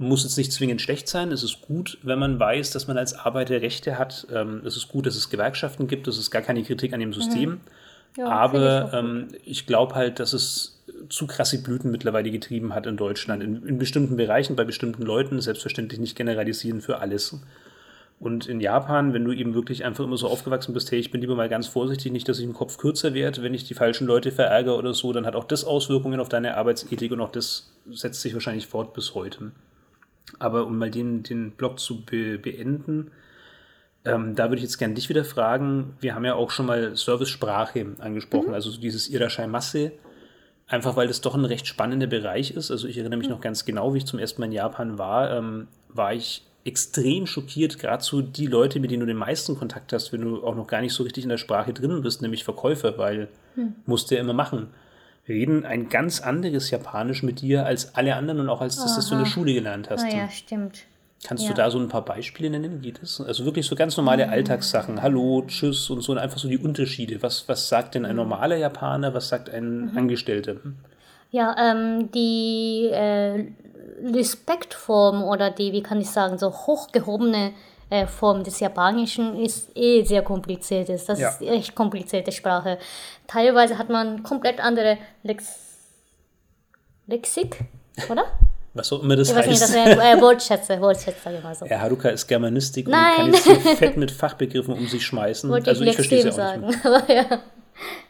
muss jetzt nicht zwingend schlecht sein. Es ist gut, wenn man weiß, dass man als Arbeiter Rechte hat. Ähm, es ist gut, dass es Gewerkschaften gibt. Das ist gar keine Kritik an dem System. Ja, finde ich Aber gut. ähm, ich glaube halt, dass es zu krasse Blüten mittlerweile getrieben hat in Deutschland. In, in bestimmten Bereichen, bei bestimmten Leuten, selbstverständlich nicht generalisieren für alles. Und in Japan, wenn du eben wirklich einfach immer so aufgewachsen bist, hey, ich bin lieber mal ganz vorsichtig, nicht, dass ich im Kopf kürzer werde, wenn ich die falschen Leute verärgere oder so, dann hat auch das Auswirkungen auf deine Arbeitsethik und auch das setzt sich wahrscheinlich fort bis heute. Aber um mal den, den Blog zu be beenden, ähm, da würde ich jetzt gerne dich wieder fragen. Wir haben ja auch schon mal Service-Sprache angesprochen, also so dieses Irashai-Masse. Einfach weil das doch ein recht spannender Bereich ist. Also ich erinnere mich noch ganz genau, wie ich zum ersten Mal in Japan war, ähm, war ich extrem schockiert, gerade so die Leute, mit denen du den meisten Kontakt hast, wenn du auch noch gar nicht so richtig in der Sprache drin bist, nämlich Verkäufer, weil musst du ja immer machen. Wir reden ein ganz anderes Japanisch mit dir als alle anderen und auch als das, das du in der Schule gelernt hast. Ah ja, stimmt. Kannst Ja. du da so ein paar Beispiele nennen? Geht es? Also wirklich so ganz normale Alltagssachen. Hallo, tschüss und so und einfach so die Unterschiede. Was, was sagt denn ein normaler Japaner? Was sagt ein Angestellter? Ja, ähm, die äh, Respektform oder die, wie kann ich sagen, so hochgehobene äh, Form des Japanischen ist eh sehr kompliziert. Ist. Das Ja. ist echt komplizierte Sprache. Teilweise hat man komplett andere Lex Lexik, oder? [laughs] Was auch immer das Ich weiß nicht, heißt. das wäre äh, Wortschätze, Wortschätze, sag ich mal so. ja, Haruka ist Germanistik Nein. und kann jetzt so fett mit Fachbegriffen um sich schmeißen. Wollte also ich ich verstehe Lexem sie auch nicht. sagen. [laughs] Aber ja,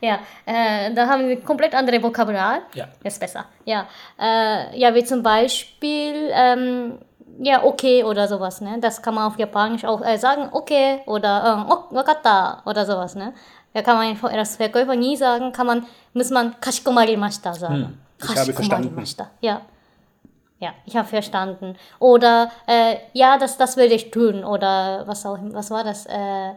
ja äh, da haben wir komplett andere Vokabular. Ja. Ist besser. Ja, äh, ja wie zum Beispiel, ähm, ja, okay oder sowas, ne? Das kann man auf Japanisch auch äh, sagen, okay oder ähm, oh, wakatta oder sowas, ne? Da kann man als Verkäufer nie sagen, kann man, muss man kashikomarimashita sagen. Hm, ich habe verstanden. Ja. Ja, ich habe verstanden. Oder, äh, ja, das, das will ich tun. Oder was auch was war das? Äh,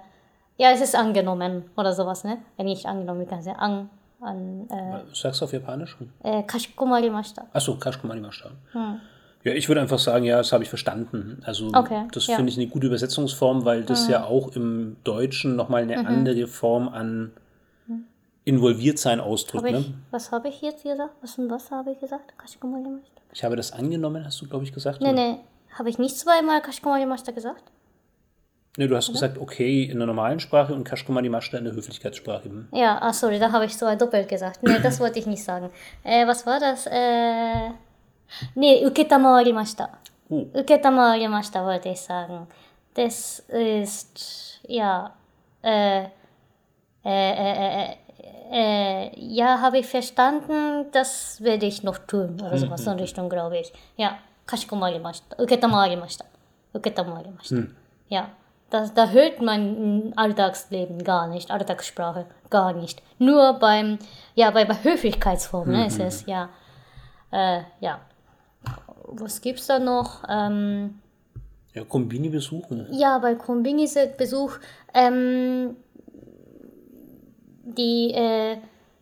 ja, es ist angenommen oder sowas, ne? Äh, nicht angenommen, wie kann ich sagen? An, an, äh, Sagst du auf Japanisch? äh, kashikomarimashita. Achso, Kashikomarimashita. Ja, ich würde einfach sagen, ja, das habe ich verstanden. Also Hm. Okay, das ja. Hm. finde ich eine gute Übersetzungsform, weil das ja auch im Deutschen nochmal eine Mhm. andere Form an Involviertsein ausdrückt. Hab ich, Ne? Was habe ich jetzt gesagt? Was und was habe ich gesagt? Kashikomarimashita? Ich habe das angenommen, hast du, glaube ich, gesagt? Nee, nee. Habe ich nicht zweimal kashikomarimashita gesagt? Nee, du hast gesagt, okay in der normalen Sprache und Kashikomarimashita in der Höflichkeitssprache. Hm. Ja, ah, sorry, da habe ich so doppelt gesagt. Nee, das wollte ich nicht sagen. [laughs] Äh, was war das? Äh, nee, uketamawarimashita. Oh. Uketamawarimashita wollte ich sagen. Das ist, ja, äh, äh, äh, äh, äh, ja, habe ich verstanden, das werde ich noch tun. Oder sowas in Richtung, glaube ich. Ja, kashikomarimashita. Uketamawarimashita. Uketamawarimashita. Ja, das, da hört man Alltagsleben gar nicht, Alltagssprache gar nicht. Nur beim, ja, bei, bei Höflichkeitsform ne, ist es, ja. Äh, ja. Was gibt's da noch? Ähm, ja, Kombini besuchen. Ja, bei Kombini-Besuch, ähm, die, äh,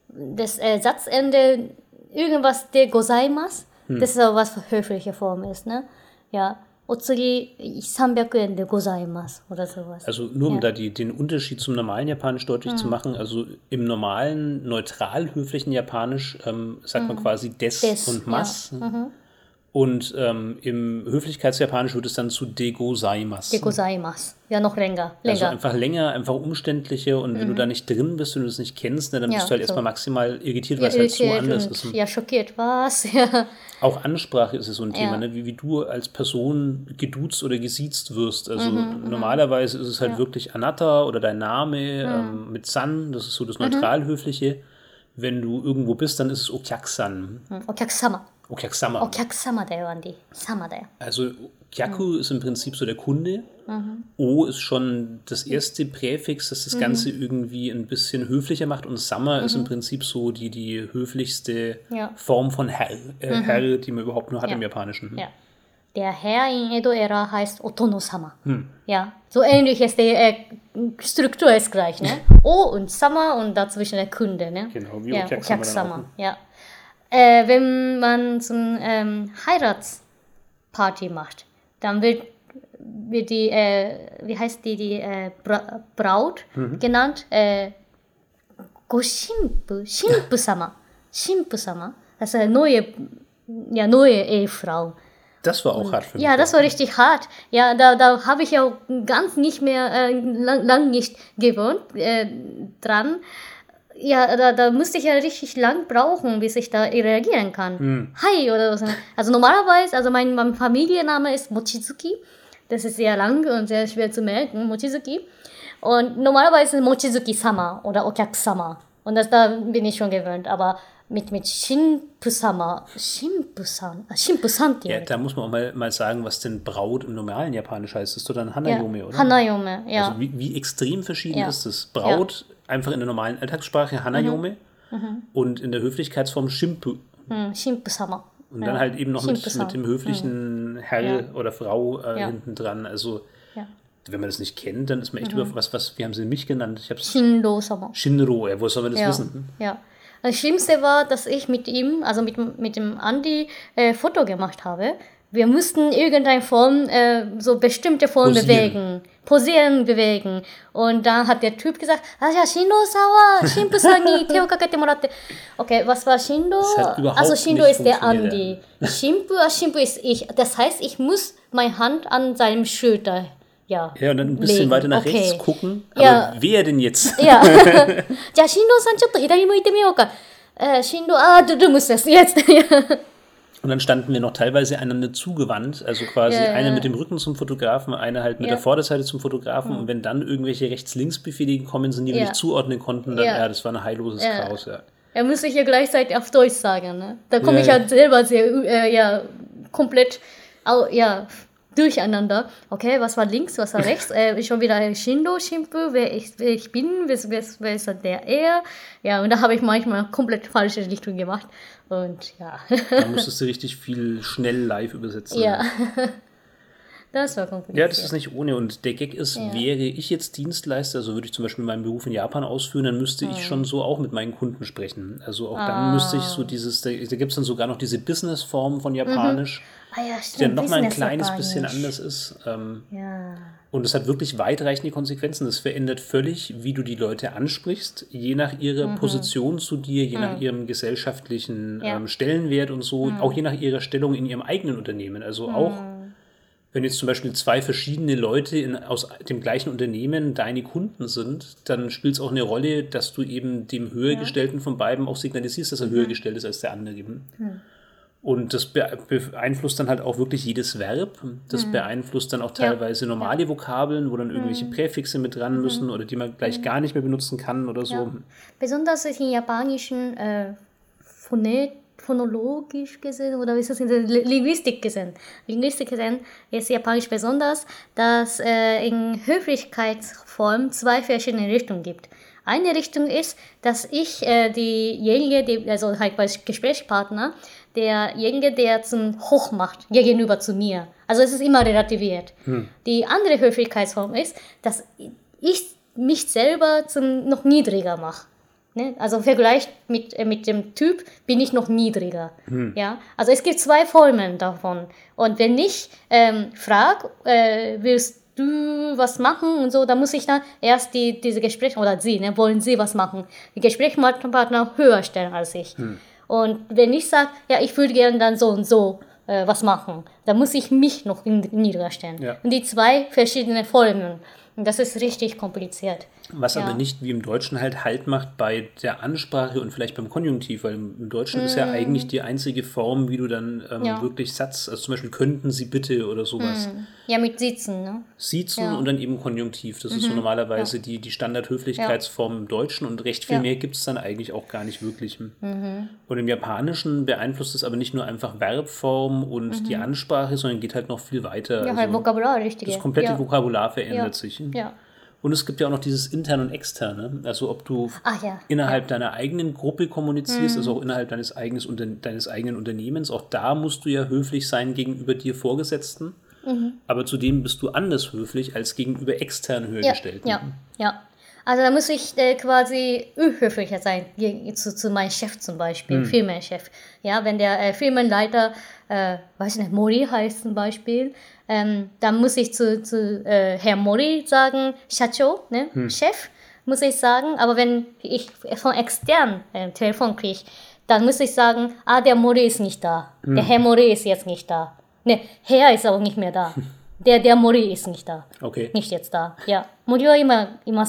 das äh, Satzende, irgendwas de gozaimasu, hm. das ist auch was für höfliche Form ist, ne? Ja. Otsuri 300 Yen de gozaimasu oder sowas. Also nur um ja. da die, den Unterschied zum normalen Japanisch deutlich hm. zu machen, also im normalen, neutral höflichen Japanisch ähm, sagt hm. man quasi des, des und mas. Ja. Mhm. Und ähm, im Höflichkeitsjapanisch wird es dann zu Degosaimas. Degosaimas. Ja, noch länger. länger. Also einfach länger, einfach umständlicher. Und mhm. wenn du mhm. da nicht drin bist und du es nicht kennst, ne, dann ja, bist du halt so. erstmal maximal irritiert, weil es halt so anders ist. Ja, schockiert, was? [laughs] Ja. Auch Ansprache ist so ein Thema, ne? wie, wie du als Person geduzt oder gesiezt wirst. Also mhm, mhm, normalerweise ist es halt wirklich Anatta oder dein Name mhm. ähm, mit San, das ist so das mhm. neutral-höfliche. Wenn du irgendwo bist, dann ist es Okyak-san. Okyak-sama. お客様。お客様だよ、アンディ。様だよ。Also, Kyaku mhm. ist im Prinzip so der Kunde. Mhm. O ist schon das erste Präfix, das das mhm. Ganze irgendwie ein bisschen höflicher macht. Und Summer ist im mhm. Prinzip so die, die höflichste ja. Form von Herr, äh, mhm. Herr, die man überhaupt nur hat ja. im Japanischen. Ja. Der Herr in Edo-Ära heißt Otono-sama. Hm. Ja, so ähnlich ist die äh, Struktur ist gleich, ne? o und Sama und dazwischen der Kunde, ne? Genau, wie ja, Okyaksama. Ja äh, wenn man so eine ähm, Heiratsparty macht, dann wird, wird die, äh, wie heißt die, die äh, Bra Braut mhm. genannt, äh, Goshimpu, Shimpu-sama, [laughs] Shimpu-sama, das ist eine neue, ja, neue Ehefrau. Das war auch hart für mich. Ja, das war richtig hart. Ja, da, da habe ich ja ganz nicht mehr, äh, lang, lang nicht gewohnt äh, dran ja, da, da musste ich ja richtig lang brauchen, bis ich da reagieren kann. Hm. Hi oder so. Also normalerweise, also mein, mein Familienname ist Mochizuki. Das ist sehr lang und sehr schwer zu merken, Mochizuki. Und normalerweise ist Mochizuki-sama oder Okyak-sama. Und das, da bin ich schon gewöhnt. Aber mit, mit Shinpu-sama, Shinpu-san, äh, Shinpu-san Ja, da muss man auch mal, mal sagen, was denn Braut im normalen Japanisch heißt. Das ist doch dann Hanayome, ja, oder? Hanayome, ja. Also wie, wie extrem verschieden ja. ist das? Braut einfach in der normalen Alltagssprache Hanayome mhm. mhm. und in der Höflichkeitsform Shimpu. Mhm. Shimpu-sama. Und dann halt eben noch mit, mit dem höflichen mhm. Herr ja. oder Frau äh, ja. hinten dran. Also, wenn man das nicht kennt, dann ist man echt mhm. über was, was, wie haben sie mich genannt? Ich hab's Shinro-sama. Shinro, ja, wo soll man das wissen? Ja. Das Schlimmste war, dass ich mit ihm, also mit, mit dem Andi, äh, Foto gemacht habe wir mussten irgendeine Form, äh, so bestimmte Form Posieren. bewegen, posieren bewegen. Und dann hat der Typ gesagt, ah ja, Shindo-san Shimpu-san ni Teo [laughs] kakete moratte. Okay, was war Shindo? Also Shindo ist der Andi. Shimpu, ah, Shimpu ist ich. Das heißt, ich muss meine Hand an seinem Schulter ja, ja, und dann ein bisschen legen. weiter nach okay. rechts gucken. Aber ja. wer denn jetzt? [laughs] Ja. [laughs] じゃあ、進藤さんちょっと左向いてみようか。äh, Shindo, ah, du, du musst das jetzt. Und dann standen wir noch teilweise einander zugewandt, also quasi ja, ja. einer mit dem Rücken zum Fotografen, einer halt mit ja. der Vorderseite zum Fotografen. Mhm. Und wenn dann irgendwelche Rechts-Links-Befehle gekommen sind, die wir nicht zuordnen konnten, dann, ja, das war ein heilloses Chaos, ja. Er muss sich ja gleichzeitig auf Deutsch sagen, ne? Da komme ich halt selber sehr, äh, ja, komplett, ja, durcheinander. Okay, was war links, was war rechts? [laughs] äh, schon wieder Shindo, Shimpu, wer ich, wer ich bin, wer, wer, wer ist der er? Ja, und da habe ich manchmal komplett falsche Richtung gemacht. Und ja. da [laughs] musstest du richtig viel schnell live übersetzen. Ja. [laughs] Das war kompliziert. Ja, das ist nicht ohne. Und der Gag ist, ja. wäre ich jetzt Dienstleister, also würde ich zum Beispiel meinen Beruf in Japan ausführen, dann müsste mhm. ich schon so auch mit meinen Kunden sprechen. Also auch ah. dann müsste ich so dieses, da, da gibt es dann sogar noch diese Business-Form von Japanisch. Mhm Ah ja, stimmt. Dann nochmal ein kleines bisschen anders ist. Ähm, ja. Und es hat wirklich weitreichende Konsequenzen. Das verändert völlig, wie du die Leute ansprichst, je nach ihrer mhm. Position zu dir, je mhm. nach ihrem gesellschaftlichen ja. ähm, Stellenwert und so, mhm. auch je nach ihrer Stellung in ihrem eigenen Unternehmen. Also mhm. auch wenn jetzt zum Beispiel zwei verschiedene Leute in, aus dem gleichen Unternehmen deine Kunden sind, dann spielt es auch eine Rolle, dass du eben dem Höhergestellten ja. von beiden auch signalisierst, dass er höher mhm. gestellt ist als der andere. Eben. Mhm. Und das beeinflusst dann halt auch wirklich jedes Verb. Das mhm. beeinflusst dann auch teilweise ja. normale Vokabeln, wo dann irgendwelche mhm. Präfixe mit dran mhm. müssen oder die man gleich mhm. gar nicht mehr benutzen kann oder so. Ja. Besonders in japanischen äh, Phonet phonologisch gesehen oder wie ist das in der Linguistik gesehen? Linguistik gesehen ist Japanisch besonders, dass äh, in Höflichkeitsform zwei verschiedene Richtungen gibt. Eine Richtung ist, dass ich äh, diejenige, die, also halt als Gesprächspartner, derjenige, der zum Hoch macht, gegenüber zu mir. Also es ist immer relativiert. Hm. Die andere Höflichkeitsform ist, dass ich mich selber zum noch niedriger mache. Ne? Also im Vergleich mit, äh, mit dem Typ bin ich noch niedriger. Hm. Ja? Also es gibt zwei Formen davon. Und wenn ich ähm, frage, äh, willst du was machen und so, dann muss ich dann erst die, diese Gespräche, oder sie, ne, wollen sie was machen, die Gesprächspartner höher stellen als ich. Hm. Und wenn ich sage, ja, ich würde gerne dann so und so äh, was machen, dann muss ich mich noch niedriger stellen. Ja. Und die zwei verschiedene Formen. Und das ist richtig kompliziert. Was ja. aber nicht wie im Deutschen halt Halt macht bei der Ansprache und vielleicht beim Konjunktiv, weil im Deutschen mm. ist ja mm. eigentlich die einzige Form, wie du dann ähm, ja. wirklich Satz, also zum Beispiel könnten sie bitte oder sowas. Mm. Ja, mit Sitzen, ne? Sitzen ja. und dann eben Konjunktiv. Das mhm. ist so mhm. normalerweise die, die Standardhöflichkeitsform im Deutschen und recht viel mehr gibt es dann eigentlich auch gar nicht wirklich. Mhm. Und im Japanischen beeinflusst es aber nicht nur einfach Verbform und mhm. die Ansprache, sondern geht halt noch viel weiter. Ja, also halt Vokabular, richtig. Das komplette Vokabular verändert sich. Ja. Und es gibt ja auch noch dieses interne und externe. Also ob du ja. innerhalb ja. deiner eigenen Gruppe kommunizierst, mhm. also auch innerhalb deines, eigenes, deines eigenen Unternehmens. Auch da musst du ja höflich sein gegenüber dir Vorgesetzten. Mhm. Aber zudem bist du anders höflich als gegenüber extern höhergestellten. Ja, ja, ja. Also da muss ich äh, quasi höflicher sein zu, zu meinem Chef zum Beispiel, mhm. Firmenchef. Ja, wenn der äh, Firmenleiter, äh, weiß ich nicht, Mori heißt zum Beispiel, ähm, dann muss ich zu, zu äh, Herr Mori sagen, Shacho, ne, hm. Chef, muss ich sagen. Aber wenn ich von extern ein äh, Telefon kriege, dann muss ich sagen, ah, der Mori ist nicht da. Hm. Der Herr Mori ist jetzt nicht da. Ne, Herr ist auch nicht mehr da. [laughs] Der, der Mori ist nicht da. Okay. Nicht jetzt da. Ja. Mori wa ima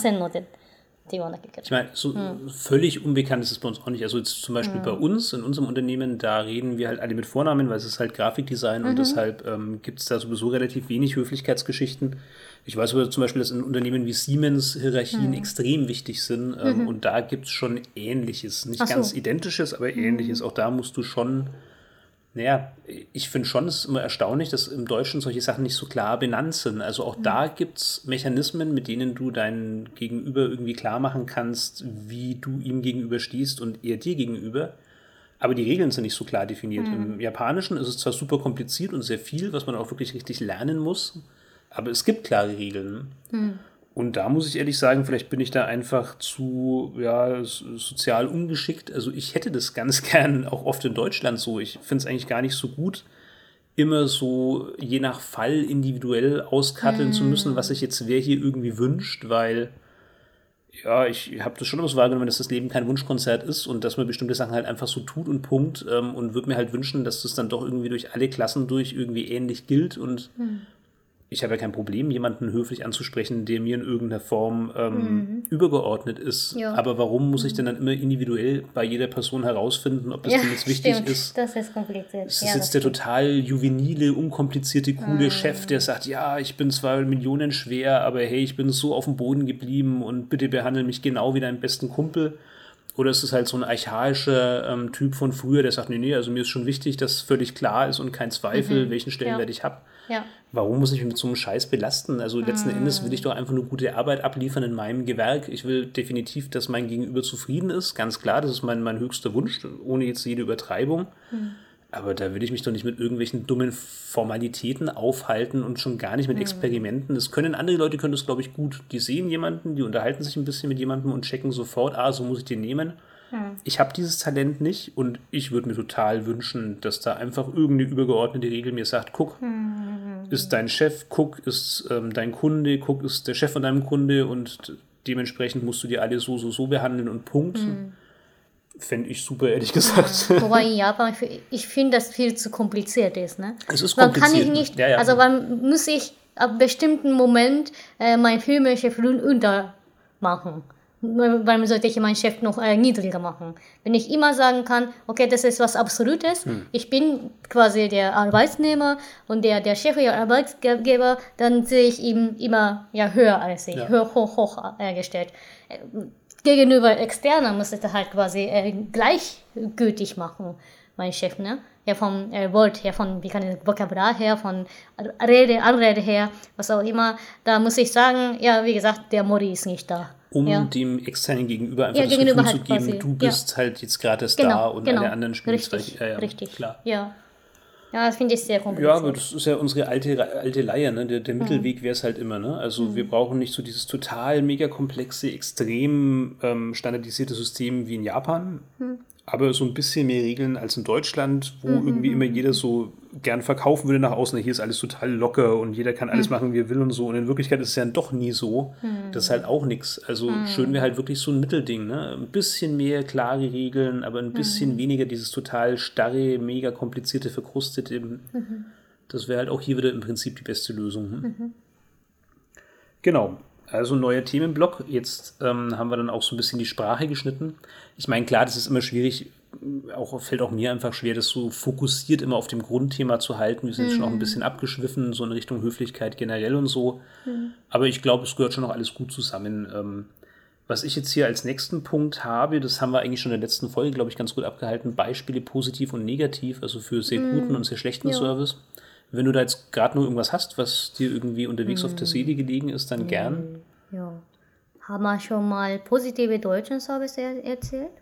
imasen no de. Ich meine, so hm. völlig unbekannt ist es bei uns auch nicht. Also jetzt zum Beispiel hm. bei uns, in unserem Unternehmen, da reden wir halt alle mit Vornamen, weil es ist halt Grafikdesign mhm. und deshalb ähm, gibt es da sowieso relativ wenig Höflichkeitsgeschichten. Ich weiß aber zum Beispiel, dass in Unternehmen wie Siemens Hierarchien mhm. extrem wichtig sind ähm, mhm. und da gibt es schon Ähnliches. Nicht so. ganz Identisches, aber Ähnliches. Auch da musst du schon naja, ich finde schon, es ist immer erstaunlich, dass im Deutschen solche Sachen nicht so klar benannt sind. Also auch mhm. da gibt es Mechanismen, mit denen du deinen Gegenüber irgendwie klar machen kannst, wie du ihm gegenüber stehst und er dir gegenüber. Aber die Regeln sind nicht so klar definiert. Mhm. Im Japanischen ist es zwar super kompliziert und sehr viel, was man auch wirklich richtig lernen muss, aber es gibt klare Regeln. Mhm. Und da muss ich ehrlich sagen, vielleicht bin ich da einfach zu ja, sozial ungeschickt. Also ich hätte das [laughs] ganz gern auch oft in Deutschland so. Ich finde es eigentlich gar nicht so gut, immer so je nach Fall individuell auskatteln mm. zu müssen, was sich jetzt wer hier irgendwie wünscht, weil ja, ich habe das schon immer so wahrgenommen, dass das Leben kein Wunschkonzert ist und dass man bestimmte Sachen halt einfach so tut und Punkt ähm, und würde mir halt wünschen, dass das dann doch irgendwie durch alle Klassen durch irgendwie ähnlich gilt und mm ich habe ja kein Problem, jemanden höflich anzusprechen, der mir in irgendeiner Form ähm, mhm. übergeordnet ist. Ja. Aber warum muss ich denn dann immer individuell bei jeder Person herausfinden, ob das ja, denn jetzt wichtig stimmt. ist? Das ist kompliziert. Ist ja, jetzt der total juvenile, unkomplizierte, coole mhm. Chef, der sagt, ja, ich bin zwar Millionen schwer, aber hey, ich bin so auf dem Boden geblieben und bitte behandle mich genau wie deinen besten Kumpel. Oder ist es halt so ein archaischer ähm, Typ von früher, der sagt, nee, nee, also mir ist schon wichtig, dass völlig klar ist und kein Zweifel, mhm. welchen Stellenwert ich habe. Ja. Warum muss ich mich mit so einem Scheiß belasten? Also letzten mm. Endes will ich doch einfach nur gute Arbeit abliefern in meinem Gewerk. Ich will definitiv, dass mein Gegenüber zufrieden ist. Ganz klar, das ist mein, mein höchster Wunsch, ohne jetzt jede Übertreibung. Mm. Aber da will ich mich doch nicht mit irgendwelchen dummen Formalitäten aufhalten und schon gar nicht mit mm. Experimenten. Das können andere Leute, können das, glaube ich, gut. Die sehen jemanden, die unterhalten sich ein bisschen mit jemandem und checken sofort, ah, so muss ich den nehmen. Hm. Ich habe dieses Talent nicht und ich würde mir total wünschen, dass da einfach irgendeine übergeordnete Regel mir sagt, guck, hm. ist dein Chef, guck, ist ähm, dein Kunde, guck, ist der Chef von deinem Kunde und dementsprechend musst du die alle so, so, so behandeln und Punkt. Hm. Fände ich super, ehrlich gesagt. Wobei in Japan, ich finde, das viel zu kompliziert ist. Ne? Es ist kompliziert. Man kann ich nicht, ja, ja. also man muss ich ab bestimmten Moment äh, mein Filmchef untermachen warum sollte ich meinen Chef noch äh, niedriger machen? Wenn ich immer sagen kann, okay, das ist was Absolutes, hm. ich bin quasi der Arbeitnehmer und der, der Chef, der Arbeitgeber, dann sehe ich ihn immer ja, höher als ich, ja. höher, hoch, hoch äh, gestellt. Gegenüber Externer muss ich das halt quasi äh, gleichgültig machen, mein Chef, ne? Ja, vom äh, Wort her, von, wie kann ich, Vokabular her, von Rede, Anrede her, was auch immer. Da muss ich sagen, ja, wie gesagt, der Mori ist nicht da. Um ja. dem Externen gegenüber einfach Ja, das gegenüber Gefühl halt zu geben, quasi, du bist halt jetzt gerade da Genau, und genau. alle anderen spielen Richtig. Ja, ja, richtig. Klar. Ja. Ja, das finde ich sehr Ja, kompliziert. aber das ist ja unsere alte, alte Leier, ne? Der, der Mittelweg wäre es halt immer, ne? Also wir brauchen nicht so dieses total mega komplexe, extrem ähm, standardisierte System wie in Japan, aber so ein bisschen mehr Regeln als in Deutschland, wo irgendwie immer jeder so gern verkaufen würde nach außen, hier ist alles total locker und jeder kann alles machen, wie er will und so. Und in Wirklichkeit ist es ja doch nie so. Das ist halt auch nichts. Also schön wäre halt wirklich so ein Mittelding, ne? Ein bisschen mehr klare Regeln, aber ein bisschen weniger dieses total starre, mega komplizierte, verkrustete. Das wäre halt auch hier wieder im Prinzip die beste Lösung. Hm? Genau. Also neuer Themenblock. Jetzt ähm, haben wir dann auch so ein bisschen die Sprache geschnitten. Ich meine, klar, das ist immer schwierig, auch fällt auch mir einfach schwer, das so fokussiert immer auf dem Grundthema zu halten. Wir sind jetzt schon auch ein bisschen abgeschwiffen, so in Richtung Höflichkeit generell und so. Aber ich glaube, es gehört schon noch alles gut zusammen. Ähm, was ich jetzt hier als nächsten Punkt habe, das haben wir eigentlich schon in der letzten Folge, glaube ich, ganz gut abgehalten. Beispiele positiv und negativ, also für sehr guten und sehr schlechten Ja. Service. Wenn du da jetzt gerade noch irgendwas hast, was dir irgendwie unterwegs auf der Seele gelegen ist, dann gern. Ja. Haben wir schon mal positive deutschen Service er erzählt?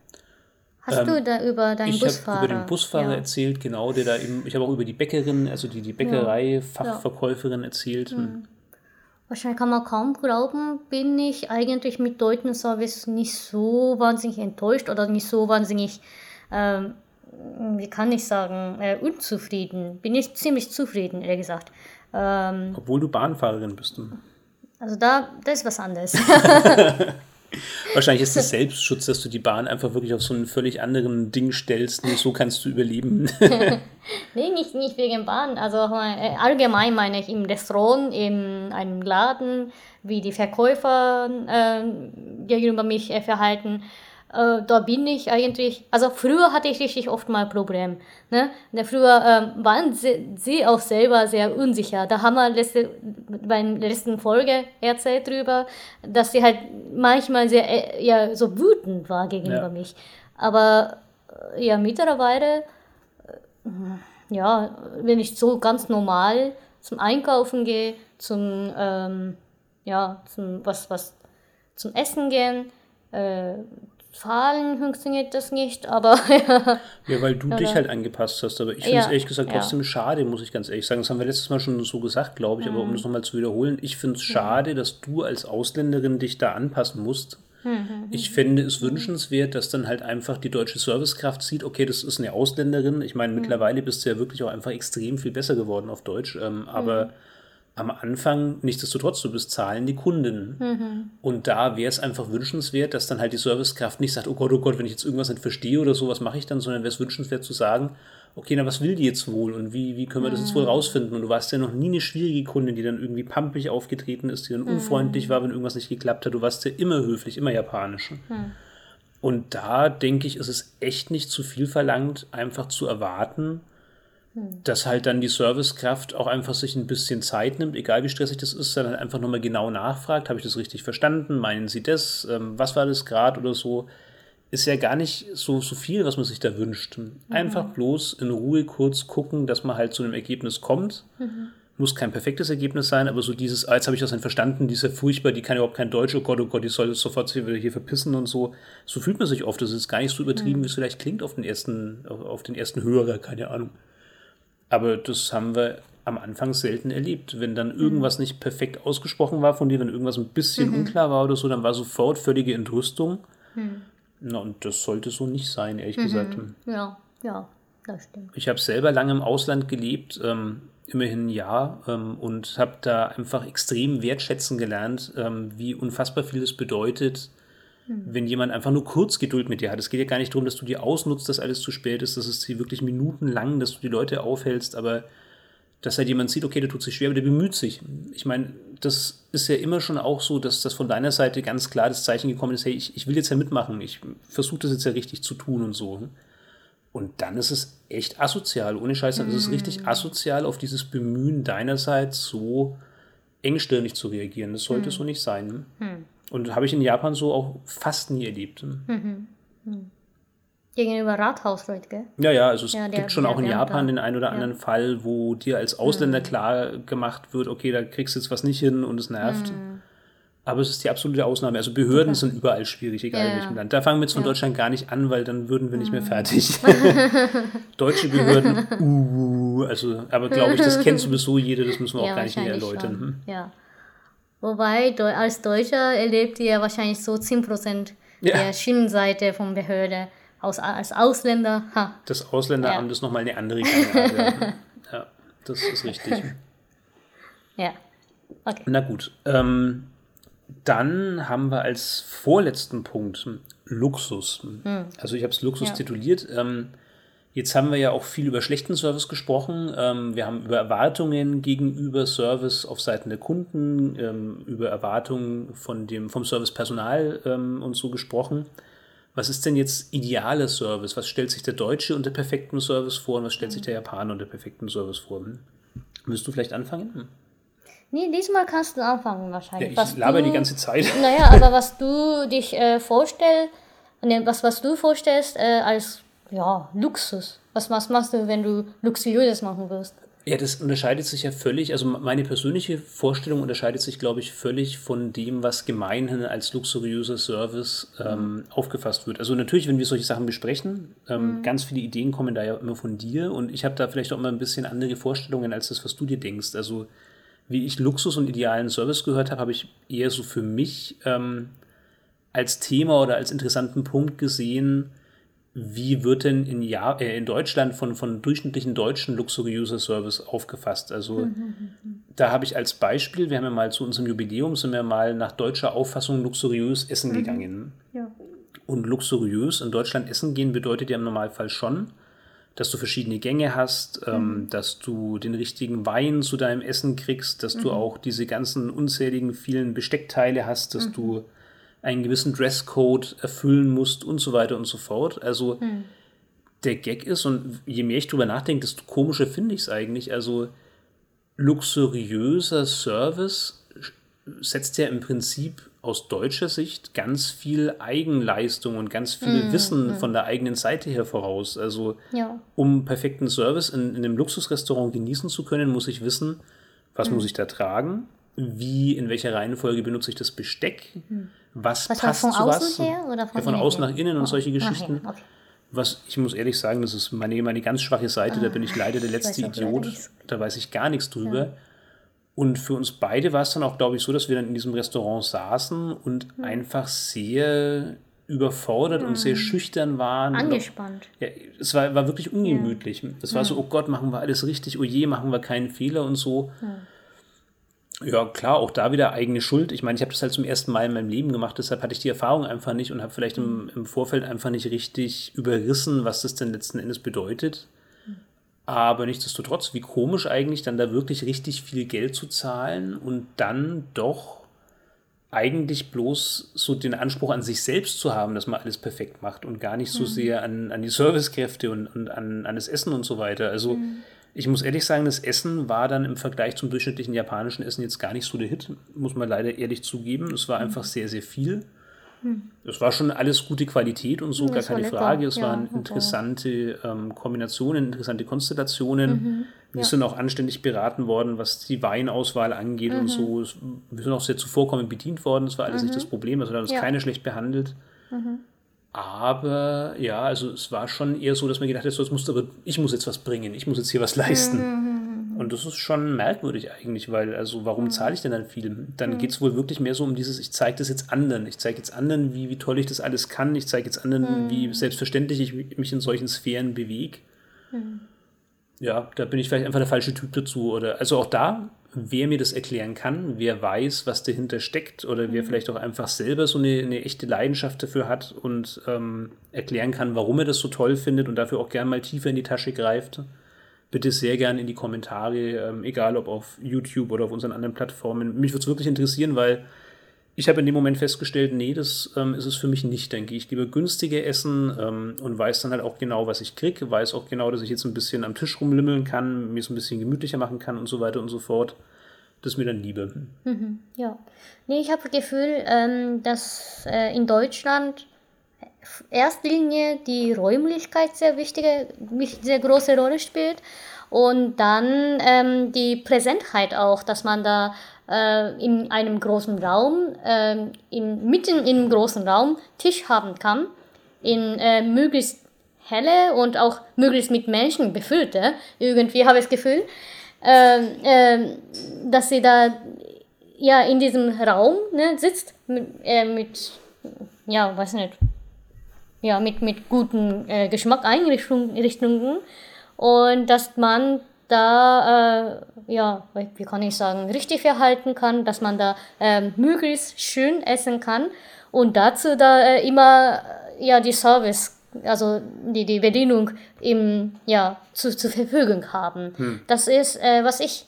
Hast du da über deinen Ähm, Ich habe Busfahrer? über den Busfahrer ja. erzählt, genau, der da eben, ich habe auch über die Bäckerin, also die, die Bäckerei, Fachverkäuferin erzählt. Wahrscheinlich kann man kaum glauben, bin ich eigentlich mit deutschen Service nicht so wahnsinnig enttäuscht oder nicht so wahnsinnig, ähm, wie kann ich sagen, äh, unzufrieden. Bin ich ziemlich zufrieden, ehrlich gesagt. Ähm, Obwohl du Bahnfahrerin bist. Also da, das ist was anderes. [laughs] [laughs] Wahrscheinlich ist es Selbstschutz, dass du die Bahn einfach wirklich auf so einen völlig anderen Ding stellst, nur so kannst du überleben. [laughs] Nee, nicht, nicht wegen Bahn. Also äh, allgemein meine ich im Restaurant, in einem Laden, wie die Verkäufer äh, gegenüber mich äh, verhalten. Äh, da bin ich eigentlich, also früher hatte ich richtig oft mal Problem. Ne? Früher ähm, waren sie, sie auch selber sehr unsicher. Da haben wir letzte, bei der letzten Folge erzählt drüber, dass sie halt manchmal sehr äh, ja, so wütend war gegenüber Ja. mich. Aber äh, ja, mittlerweile ja, wenn ich so ganz normal zum Einkaufen gehe, zum, ähm, ja, zum, was, was, zum Essen gehen, fahren funktioniert das nicht, aber [laughs] Ja, weil du dich halt angepasst hast. Aber ich finde es Ja, ehrlich gesagt ja. trotzdem schade, muss ich ganz ehrlich sagen. Das haben wir letztes Mal schon so gesagt, glaube ich. Aber Mhm. um das nochmal zu wiederholen, ich finde es schade, dass du als Ausländerin dich da anpassen musst. Mhm, Ich fände es wünschenswert, dass dann halt einfach die deutsche Servicekraft sieht, okay, das ist eine Ausländerin. Ich Mhm. meine, mittlerweile bist du ja wirklich auch einfach extrem viel besser geworden auf Deutsch. Ähm, aber Mhm. Am Anfang, nichtsdestotrotz, du bist zahlende Kundin. Mhm. Und da wäre es einfach wünschenswert, dass dann halt die Servicekraft nicht sagt, oh Gott, oh Gott, wenn ich jetzt irgendwas nicht verstehe oder so, was mache ich dann, sondern wäre es wünschenswert zu sagen, okay, na, was will die jetzt wohl und wie, wie können wir das jetzt wohl rausfinden? Und du warst ja noch nie eine schwierige Kundin, die dann irgendwie pampig aufgetreten ist, die dann unfreundlich war, wenn irgendwas nicht geklappt hat. Du warst ja immer höflich, immer japanisch. Und da denke ich, ist es echt nicht zu viel verlangt, einfach zu erwarten, dass halt dann die Servicekraft auch einfach sich ein bisschen Zeit nimmt, egal wie stressig das ist, dann halt einfach nochmal genau nachfragt, habe ich das richtig verstanden, meinen Sie das, ähm, was war das gerade oder so, ist ja gar nicht so, so viel, was man sich da wünscht. Einfach bloß in Ruhe kurz gucken, dass man halt zu einem Ergebnis kommt. Muss kein perfektes Ergebnis sein, aber so dieses, ah, jetzt habe ich das nicht verstanden, die ist ja furchtbar, die kann überhaupt kein Deutsch, oh Gott, oh Gott, die soll jetzt sofort hier, hier verpissen und so. So fühlt man sich oft. Das ist gar nicht so übertrieben, wie es vielleicht klingt auf den ersten, auf den ersten Hörer, keine Ahnung. Aber das haben wir am Anfang selten erlebt. Wenn dann irgendwas nicht perfekt ausgesprochen war von dir, wenn irgendwas ein bisschen unklar war oder so, dann war sofort völlige Entrüstung. Na, und das sollte so nicht sein, ehrlich gesagt. ja, ja, das stimmt. Ich habe selber lange im Ausland gelebt, ähm, immerhin ein Jahr, ähm, und habe da einfach extrem wertschätzen gelernt, ähm, wie unfassbar viel es bedeutet, wenn jemand einfach nur kurz Geduld mit dir hat. Es geht ja gar nicht darum, dass du dir ausnutzt, dass alles zu spät ist, dass es hier wirklich minutenlang, dass du die Leute aufhältst, aber dass halt jemand sieht, okay, der tut sich schwer, aber der bemüht sich. Ich meine, das ist ja immer schon auch so, dass das von deiner Seite ganz klar das Zeichen gekommen ist, hey, ich, ich will jetzt ja mitmachen, ich versuche das jetzt ja richtig zu tun und so. Und dann ist es echt asozial, ohne Scheiß, dann ist es richtig asozial, auf dieses Bemühen deinerseits so engstirnig zu reagieren. Das sollte so nicht sein. Und habe ich in Japan so auch fast nie erlebt. Gegenüber Rathausleute, gell? Ja, ja, also es Ja, der- gibt schon auch in Japan da. den einen oder anderen Fall, wo dir als Ausländer klar gemacht wird, okay, da kriegst du jetzt was nicht hin und es nervt. Aber es ist die absolute Ausnahme. Also Behörden sind überall schwierig, egal in welchem Land. Da fangen wir jetzt von Deutschland gar nicht an, weil dann würden wir nicht mehr fertig. [laughs] [laughs] Deutsche Behörden, uh, also, aber glaube ich, das kennt sowieso jeder, das müssen wir auch gar nicht mehr erläutern. Hm? Ja. Wobei, als Deutscher erlebt ihr wahrscheinlich so 10% ja. der Schienenseite von Behörde. Aus, als Ausländer, ha. Das Ausländeramt ja. ist nochmal eine andere Gangart. [laughs] ja, das ist richtig. Ja. Okay. Na gut. Ähm, dann haben wir als vorletzten Punkt Luxus. Hm. Also ich habe es Luxus ja. tituliert. Ähm, jetzt haben wir ja auch viel über schlechten Service gesprochen. Ähm, wir haben über Erwartungen gegenüber Service auf Seiten der Kunden, ähm, über Erwartungen von dem, vom Servicepersonal ähm, und so gesprochen. Was ist denn jetzt idealer Service? Was stellt sich der Deutsche unter perfektem Service vor und was stellt sich der Japaner unter perfektem Service vor? Hm? Willst du vielleicht anfangen? Hm. Nee, diesmal kannst du anfangen wahrscheinlich. Ja, ich laber die ganze Zeit. Naja, aber was du dich äh, vorstellst, ne, was, was du vorstellst äh, als ja, Luxus. Was, was machst du, wenn du Luxuriöses machen wirst? Ja, das unterscheidet sich ja völlig, also meine persönliche Vorstellung unterscheidet sich, glaube ich, völlig von dem, was gemeinhin als luxuriöser Service ähm, mhm. aufgefasst wird. Also natürlich, wenn wir solche Sachen besprechen, ähm, mhm. ganz viele Ideen kommen da ja immer von dir und ich habe da vielleicht auch immer ein bisschen andere Vorstellungen als das, was du dir denkst. Also wie ich Luxus und idealen Service gehört habe, habe ich eher so für mich ähm, als Thema oder als interessanten Punkt gesehen, wie wird denn in, ja äh, in Deutschland von, von durchschnittlichen deutschen luxuriöser Service aufgefasst? Also mhm. da habe ich als Beispiel, wir haben ja mal zu unserem Jubiläum, sind wir mal nach deutscher Auffassung luxuriös essen mhm. gegangen. Ja. Und luxuriös in Deutschland essen gehen bedeutet ja im Normalfall schon, dass du verschiedene Gänge hast, ähm, mhm. ähm, dass du den richtigen Wein zu deinem Essen kriegst, dass mhm. du auch diese ganzen unzähligen vielen Besteckteile hast, dass mhm. du einen gewissen Dresscode erfüllen musst und so weiter und so fort. Also mhm. der Gag ist, und je mehr ich drüber nachdenke, desto komischer finde ich es eigentlich. Also luxuriöser Service setzt ja im Prinzip aus deutscher Sicht ganz viel Eigenleistung und ganz viel mm, Wissen mm. von der eigenen Seite her voraus. Also, ja. um perfekten Service in, in einem Luxusrestaurant genießen zu können, muss ich wissen, was mm. muss ich da tragen, wie, in welcher Reihenfolge benutze ich das Besteck, mm. was, was passt von zu außen was. Her oder von, ja, von außen nach innen oh. und solche Geschichten. Okay. Was ich muss ehrlich sagen, das ist meine, meine ganz schwache Seite, ah, da bin ich leider der letzte Idiot, da weiß ich gar nichts drüber. Ja. Und für uns beide war es dann auch, glaube ich, so, dass wir dann in diesem Restaurant saßen und mhm. einfach sehr überfordert mhm. und sehr hm. schüchtern waren. Angespannt. Ja, es war, war wirklich ungemütlich. Ja. Das war so, oh Gott, machen wir alles richtig, oh je, machen wir keinen Fehler und so. Ja. Ja, klar, auch da wieder eigene Schuld. Ich meine, ich habe das halt zum ersten Mal in meinem Leben gemacht, deshalb hatte ich die Erfahrung einfach nicht und habe vielleicht im, hm. im Vorfeld einfach nicht richtig überrissen, was das denn letzten Endes bedeutet. Aber nichtsdestotrotz, wie komisch eigentlich, dann da wirklich richtig viel Geld zu zahlen und dann doch eigentlich bloß so den Anspruch an sich selbst zu haben, dass man alles perfekt macht und gar nicht so mhm. sehr an, an die Servicekräfte und, und an, an das Essen und so weiter. Also mhm. Ich muss ehrlich sagen, das Essen war dann im Vergleich zum durchschnittlichen japanischen Essen jetzt gar nicht so der Hit, muss man leider ehrlich zugeben. Es war mhm. einfach sehr, sehr viel. Es war schon alles gute Qualität und so, das gar keine Frage. Es ja, waren interessante ähm, Kombinationen, interessante Konstellationen. Mhm, wir ja. sind auch anständig beraten worden, was die Weinauswahl angeht mhm. und so. Wir sind auch sehr zuvorkommend bedient worden. Das war alles mhm. nicht das Problem. Also da hat uns ja. keine schlecht behandelt. Aber ja, also es war schon eher so, dass man gedacht hat, so, jetzt musst aber, ich muss jetzt was bringen, ich muss jetzt hier was leisten. Mhm, und das ist schon merkwürdig eigentlich, weil, also warum mhm. zahle ich denn dann viel? Dann mhm. geht es wohl wirklich mehr so um dieses, ich zeige das jetzt anderen. Ich zeige jetzt anderen, wie, wie toll ich das alles kann. Ich zeige jetzt anderen, mhm. wie selbstverständlich ich mich in solchen Sphären bewege. Ja, da bin ich vielleicht einfach der falsche Typ dazu. Oder also auch da, wer mir das erklären kann, wer weiß, was dahinter steckt, oder wer mhm. vielleicht auch einfach selber so eine, eine echte Leidenschaft dafür hat und ähm, erklären kann, warum er das so toll findet und dafür auch gern mal tiefer in die Tasche greift bitte sehr gerne in die Kommentare, ähm, egal ob auf YouTube oder auf unseren anderen Plattformen. Mich würde es wirklich interessieren, weil ich habe in dem Moment festgestellt, nee, das ähm, ist es für mich nicht. Dann gehe ich lieber günstiger essen ähm, und weiß dann halt auch genau, was ich kriege, weiß auch genau, dass ich jetzt ein bisschen am Tisch rumlimmeln kann, mir es ein bisschen gemütlicher machen kann und so weiter und so fort. Das ist mir dann Liebe. Mhm, ja. Nee, ich habe das Gefühl, ähm, dass äh, in Deutschland erster Linie die Räumlichkeit sehr wichtige, sehr große Rolle spielt und dann ähm, die Präsentheit auch, dass man da äh, in einem großen Raum, äh, in, mitten in einem großen Raum Tisch haben kann, in äh, möglichst helle und auch möglichst mit Menschen befüllte, irgendwie habe ich das Gefühl, äh, äh, dass sie da ja in diesem Raum ne, sitzt mit, äh, mit ja, weiß nicht, ja, mit, mit guten äh, Geschmackeinrichtungen und dass man da, äh, ja, wie kann ich sagen, richtig verhalten kann, dass man da äh, möglichst schön essen kann und dazu da äh, immer ja die Service, also die, die Bedienung im, ja, zu, zur Verfügung haben. Hm. Das ist, äh, was ich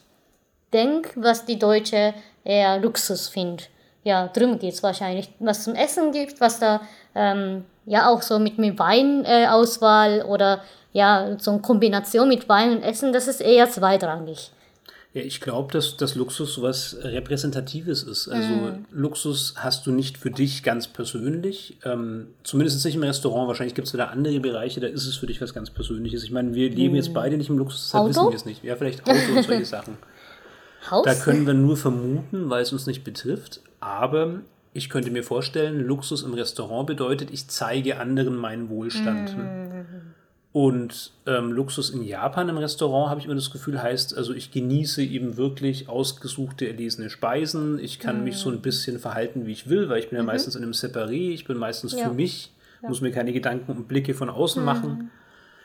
denke, was die Deutsche eher Luxus findet. Ja, drum geht es wahrscheinlich. Was zum Essen gibt, was da ähm, ja auch so mit, mit Weinauswahl äh, oder ja, so eine Kombination mit Wein und Essen, das ist eher zweitrangig. Ja, ich glaube, dass das Luxus so was Repräsentatives ist. Also mm. Luxus hast du nicht für dich ganz persönlich. Ähm, zumindest nicht im Restaurant. Wahrscheinlich gibt es da andere Bereiche, da ist es für dich was ganz Persönliches. Ich meine, wir leben mm. jetzt beide nicht im Luxus, deshalb Auto? wissen wir es nicht. Ja, vielleicht Auto und [laughs] solche Sachen. Haus? Da können wir nur vermuten, weil es uns nicht betrifft. Aber ich könnte mir vorstellen, Luxus im Restaurant bedeutet, ich zeige anderen meinen Wohlstand. Mm. Und ähm, Luxus in Japan im Restaurant, habe ich immer das Gefühl, heißt, also ich genieße eben wirklich ausgesuchte, erlesene Speisen. Ich kann mm. mich so ein bisschen verhalten, wie ich will, weil ich bin ja mhm. meistens in einem Separé, ich bin meistens ja. für mich, ja. muss mir keine Gedanken und Blicke von außen mm. machen.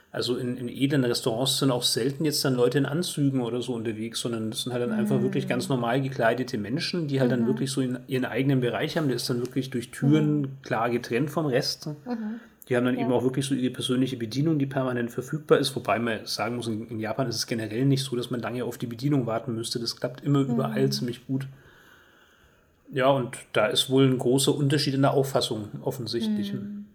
Also in, in edlen Restaurants sind auch selten jetzt dann Leute in Anzügen oder so unterwegs, sondern das sind halt dann mm. einfach wirklich ganz normal gekleidete Menschen, die halt dann mhm. wirklich so in, ihren eigenen Bereich haben. Der ist dann wirklich durch Türen mhm. klar getrennt vom Rest. Die haben dann ja. eben auch wirklich so ihre persönliche Bedienung, die permanent verfügbar ist. Wobei man sagen muss, in, Japan ist es generell nicht so, dass man lange auf die Bedienung warten müsste. Das klappt immer mhm. überall ziemlich gut. Ja, und da ist wohl ein großer Unterschied in der Auffassung offensichtlich. Mhm.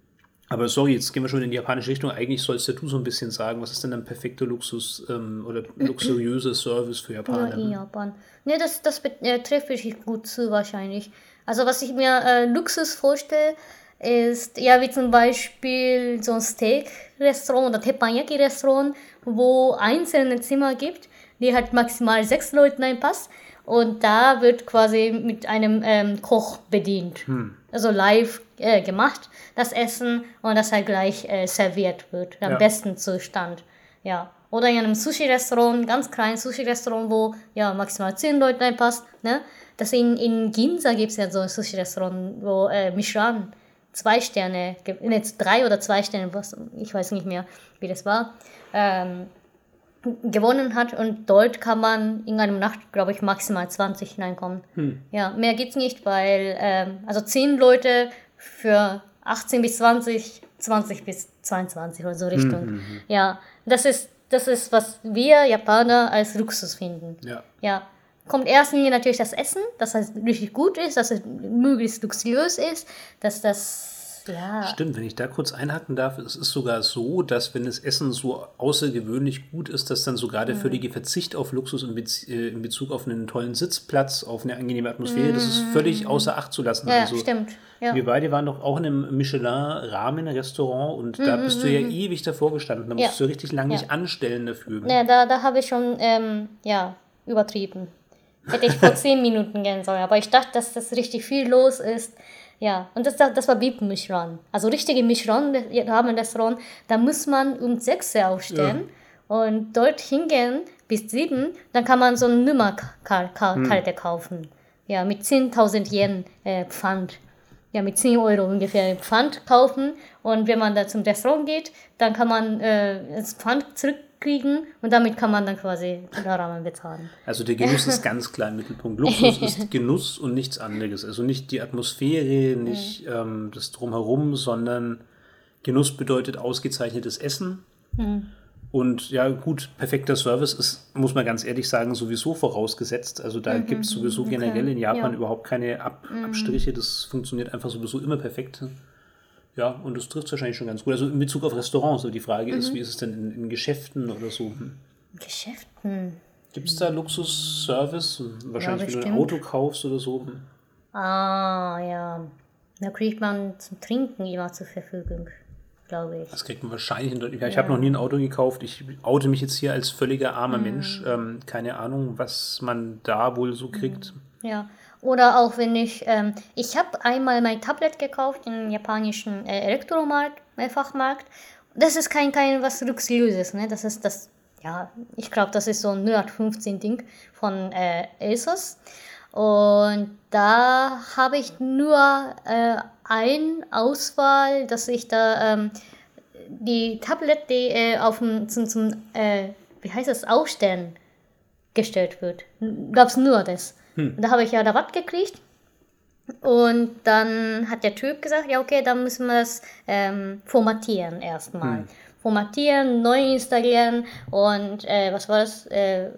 Aber sorry, jetzt gehen wir schon in die japanische Richtung. Eigentlich sollst ja du so ein bisschen sagen, was ist denn ein perfekter Luxus ähm, oder [clears throat] luxuriöser Service für Japaner? Ja, in Japan. Ne, das, das äh, trifft wirklich gut zu wahrscheinlich. Also was ich mir äh, Luxus vorstelle, ist ja wie zum Beispiel so ein Steak-Restaurant oder Teppanyaki-Restaurant, wo einzelne Zimmer gibt, die halt maximal sechs Leuten einpasst. Und da wird quasi mit einem ähm, Koch bedient. Hm. Also live äh, gemacht, das Essen und das halt gleich äh, serviert wird. Am ja. besten Zustand. Ja. Oder in einem Sushi-Restaurant, ganz kleines Sushi-Restaurant, wo ja maximal zehn Leute reinpasst. Ne? Das in, in Ginza gibt es ja so ein Sushi-Restaurant, wo äh, Michelin zwei Sterne, jetzt drei oder zwei Sterne, was, ich weiß nicht mehr, wie das war, ähm, gewonnen hat und dort kann man in einer Nacht, glaube ich, maximal 20 hineinkommen. Hm. Ja, mehr geht's nicht, weil, ähm, also 10 Leute für 18 bis 20, 20 bis 22 oder so Richtung. Hm, hm, hm, ja, das ist, das ist, was wir Japaner als Luxus finden. Ja. Ja, kommt erst natürlich das Essen, dass das richtig gut ist, dass es möglichst luxuriös ist, dass das ja. Stimmt, wenn ich da kurz einhaken darf, es ist sogar so, dass wenn das Essen so außergewöhnlich gut ist, dass dann sogar der mhm. völlige Verzicht auf Luxus in, Bez äh, in, Bezug auf einen tollen Sitzplatz, auf eine angenehme Atmosphäre, mhm. das ist völlig mhm. außer Acht zu lassen. Ja, also, stimmt. Ja. Wir beide waren doch auch in einem Michelin-Rahmen-Restaurant und mhm. da bist du ja mhm. ewig davor gestanden. Da musst ja. du richtig lange nicht anstellen dafür. Ja, da, da habe ich schon ähm, ja, übertrieben. Hätte ich vor zehn Minuten gehen sollen. Aber ich dachte, dass das richtig viel los ist. Ja, und das, das war Bib Michelin. Also richtige Michelin haben ein Restaurant. Da muss man um sechs aufstehen ja. und dort hingehen bis sieben. Dann kann man so eine Nummerkarte hm. kaufen. Ja, mit 10.000 Yen äh, Pfand. Ja, mit 10 Euro ungefähr Pfand kaufen. Und wenn man da zum Restaurant geht, dann kann man äh, das Pfand zurück kriegen und damit kann man dann quasi den Rahmen bezahlen. Also der Genuss ist ganz klar im Mittelpunkt. Luxus ist [laughs] Genuss und nichts anderes. Also nicht die Atmosphäre, nicht mhm. ähm, das Drumherum, sondern Genuss bedeutet ausgezeichnetes Essen. Mhm. Und ja, gut, perfekter Service ist, muss man ganz ehrlich sagen, sowieso vorausgesetzt. Also da mhm. gibt es sowieso okay. generell in Japan ja. überhaupt keine Ab mhm. Abstriche. Das funktioniert einfach sowieso immer perfekt. Ja, und das trifft wahrscheinlich schon ganz gut. Also in Bezug auf Restaurants, so die Frage mhm. ist, wie ist es denn in, in Geschäften oder so? Hm. Geschäften? Gibt es da Luxusservice? Wahrscheinlich, ja, wenn du ein Auto kaufst oder so. Hm. Ah, ja. Da kriegt man zum Trinken immer zur Verfügung, glaube ich. Das kriegt man wahrscheinlich in Deutschland. Ja, ich habe noch nie ein Auto gekauft. Ich oute mich jetzt hier als völliger armer mhm. Mensch. Ähm, keine Ahnung, was man da wohl so kriegt. Ja. Oder auch wenn ich, ähm, ich habe einmal mein Tablet gekauft im japanischen äh, Elektromarkt, äh, Fachmarkt. Das ist kein, kein was Luxuriöses, ne? Das ist das, ja, ich glaube, das ist so ein 0815 Ding von äh, Asus. Und da habe ich nur äh, ein Auswahl, dass ich da ähm, die Tablet, die äh, auf dem, zum, zum äh, wie heißt das, Aufstellen gestellt wird. Gab es nur das. Hm. Da habe ich ja Rabatt gekriegt. Und dann hat der Typ gesagt, ja okay, dann müssen wir es ähm, formatieren erstmal. Hm. Formatieren, neu installieren und äh, was war das? Äh,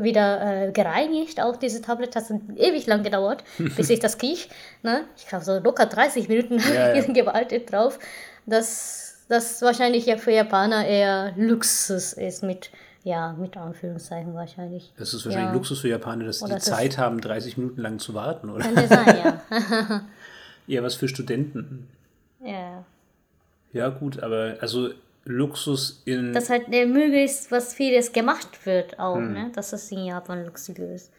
wieder äh, gereinigt. Auch diese Tablet hat ewig lang gedauert, [laughs] bis ich das kriege. Ne? Ich glaube, so locker 30 Minuten ja, ja. gewartet drauf. Dass das wahrscheinlich ja für Japaner eher Luxus ist mit ja, mit Anführungszeichen wahrscheinlich. Das ist wahrscheinlich ja. Luxus für Japaner, dass sie die Zeit haben, 30 Minuten lang zu warten, oder? Könnte sein, ja. [laughs] ja, was für Studenten. Ja. Ja, gut, aber also Luxus in. Dass halt möglichst was vieles gemacht wird auch, hm. ne? Das ist in Japan luxuriös.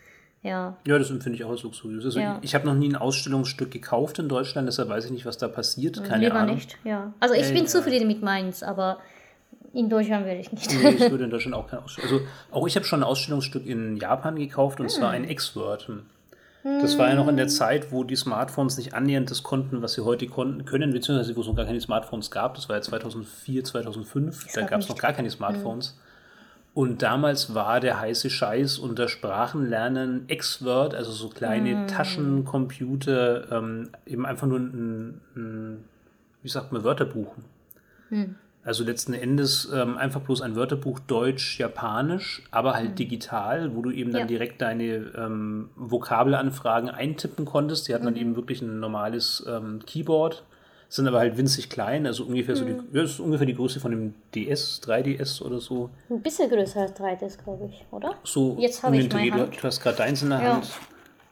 Ja. Ja, das empfinde ich auch als luxuriös. Also ja. ich, ich habe noch nie ein Ausstellungsstück gekauft in Deutschland, deshalb weiß ich nicht, was da passiert. Keine Lieber Ahnung. nicht, ja. Also ich äh, bin zufrieden mit meins, aber in Deutschland würde ich nicht. Nee, ich würde [laughs] in Deutschland auch kein Ausstellungsstück. Also auch ich habe schon ein Ausstellungsstück in Japan gekauft und hm. zwar ein X-Word. Das war ja noch in der hm. Zeit, wo die Smartphones nicht annähernd das konnten, was sie heute konnten, können, beziehungsweise wo es noch gar keine Smartphones gab. Das war ja 2004, 2005. Das da gab es noch gar keine Smartphones. Hm. Und damals war der heiße Scheiß unter Sprachenlernen X-Word, also so kleine hm. Taschencomputer, ähm, eben einfach nur ein, ein, wie sagt man, Wörterbuch. Hm. Also letzten Endes ähm, einfach bloß ein Wörterbuch Deutsch-Japanisch, aber halt mhm. digital, wo du eben dann ja. direkt deine ähm, Vokabelanfragen eintippen konntest. Die hatten mhm. dann eben wirklich ein normales ähm, Keyboard, sind aber halt winzig klein, also ungefähr mhm. so die, mhm. ja, ist ungefähr die Größe von dem DS, 3DS oder so. Ein bisschen größer als 3DS, glaube ich, oder? So, Jetzt habe ich meine Hand. Du hast gerade deins in der ja. Hand.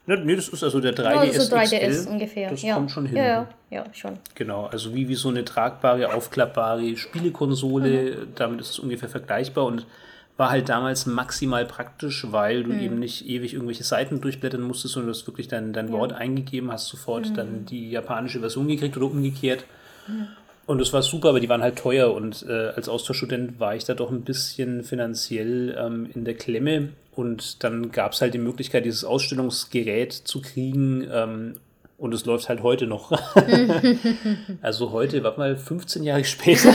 Ja, nee, das ist also der 3DS, ja, so 3DS XL, ungefähr. Das ja. kommt schon hin. Ja, ja, ja, schon. Genau, also wie, wie so eine tragbare, aufklappbare Spielekonsole. Mhm. Damit ist es ungefähr vergleichbar und war halt damals maximal praktisch, weil du mhm. eben nicht ewig irgendwelche Seiten durchblättern musstest, sondern du hast wirklich dein, dein Wort eingegeben, hast sofort mhm. dann die japanische Version gekriegt oder umgekehrt. Und das war super, aber die waren halt teuer und äh, als Austauschstudent war ich da doch ein bisschen finanziell ähm, in der Klemme und dann gab es halt die Möglichkeit, dieses Ausstellungsgerät zu kriegen ähm, und es läuft halt heute noch. [laughs] also heute, warte mal, 15 Jahre später.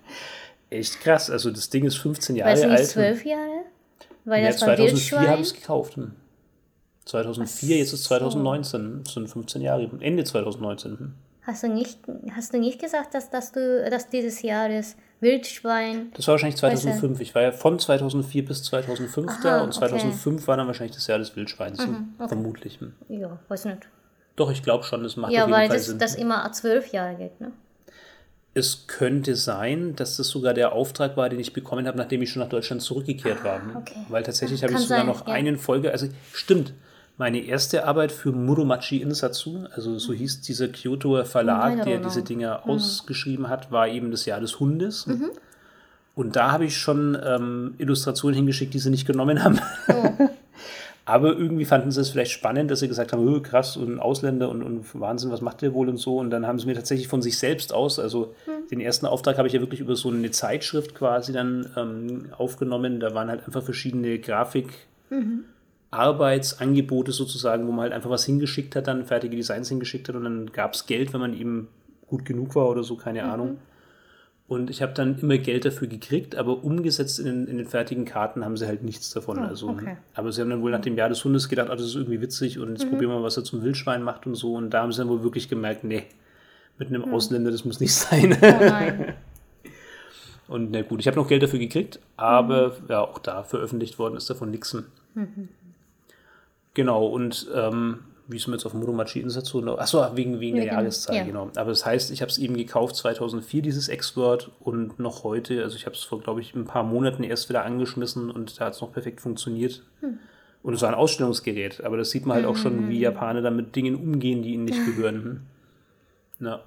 [laughs] Echt krass, also das Ding ist 15 Jahre alt. Weißt du 12 Jahre? Weil ja, das 2004 habe ich es gekauft. 2004, jetzt ist 2019, das sind 15 Jahre, Ende 2019. Hast du nicht, hast du nicht gesagt, dass, dass, du, dass dieses Jahr das Wildschwein. Das war wahrscheinlich 2005. Ich war ja von 2004 bis 2005 Aha, da und 2005 okay. war dann wahrscheinlich das Jahr des Wildschweins. Mhm, okay. Vermutlich. Ja, weiß nicht. Doch, ich glaube schon, das macht ja, auf jeden Fall das, Sinn. Ja, weil das immer zwölf Jahre geht, ne? Es könnte sein, dass das sogar der Auftrag war, den ich bekommen habe, nachdem ich schon nach Deutschland zurückgekehrt war. Ah, okay. Weil tatsächlich habe ich sogar sein, noch ja. einen Folge, also stimmt, meine erste Arbeit für Muromachi Insatsu, also so hieß dieser Kyoto Verlag, der diese Dinge mhm. ausgeschrieben hat, war eben das Jahr des Hundes. Mhm. Und da habe ich schon ähm, Illustrationen hingeschickt, die sie nicht genommen haben. Oh. [laughs] Aber irgendwie fanden sie es vielleicht spannend, dass sie gesagt haben, oh, krass, und Ausländer und, und Wahnsinn, was macht der wohl und so. Und dann haben sie mir tatsächlich von sich selbst aus, also hm. den ersten Auftrag habe ich ja wirklich über so eine Zeitschrift quasi dann ähm, aufgenommen. Da waren halt einfach verschiedene Grafik, mhm. Arbeitsangebote sozusagen, wo man halt einfach was hingeschickt hat, dann fertige Designs hingeschickt hat und dann gab es Geld, wenn man eben gut genug war oder so, keine mhm. Ahnung. Und ich habe dann immer Geld dafür gekriegt, aber umgesetzt in den, in den fertigen Karten haben sie halt nichts davon. Oh, also, okay. Aber sie haben dann wohl nach dem Jahr des Hundes gedacht, oh, das ist irgendwie witzig und jetzt mhm. probieren wir mal, was er zum Wildschwein macht und so. Und da haben sie dann wohl wirklich gemerkt, nee, mit einem mhm. Ausländer, das muss nicht sein. Oh [laughs] und na gut, ich habe noch Geld dafür gekriegt, aber mhm. ja, auch da veröffentlicht worden ist davon nichts. Mhm. Genau, und ähm, wie ist man jetzt auf Muromachi Insatsu? Achso, wegen, wegen der genau. Jahreszeit, ja. genau. Aber das heißt, ich habe es eben gekauft 2004, dieses X-Word, und noch heute, also ich habe es vor, glaube ich, ein paar Monaten erst wieder angeschmissen und da hat es noch perfekt funktioniert. Hm. Und es war ein Ausstellungsgerät, aber das sieht man halt auch schon, wie hm. Japaner damit Dingen umgehen, die ihnen nicht gehören. Hm. Ja.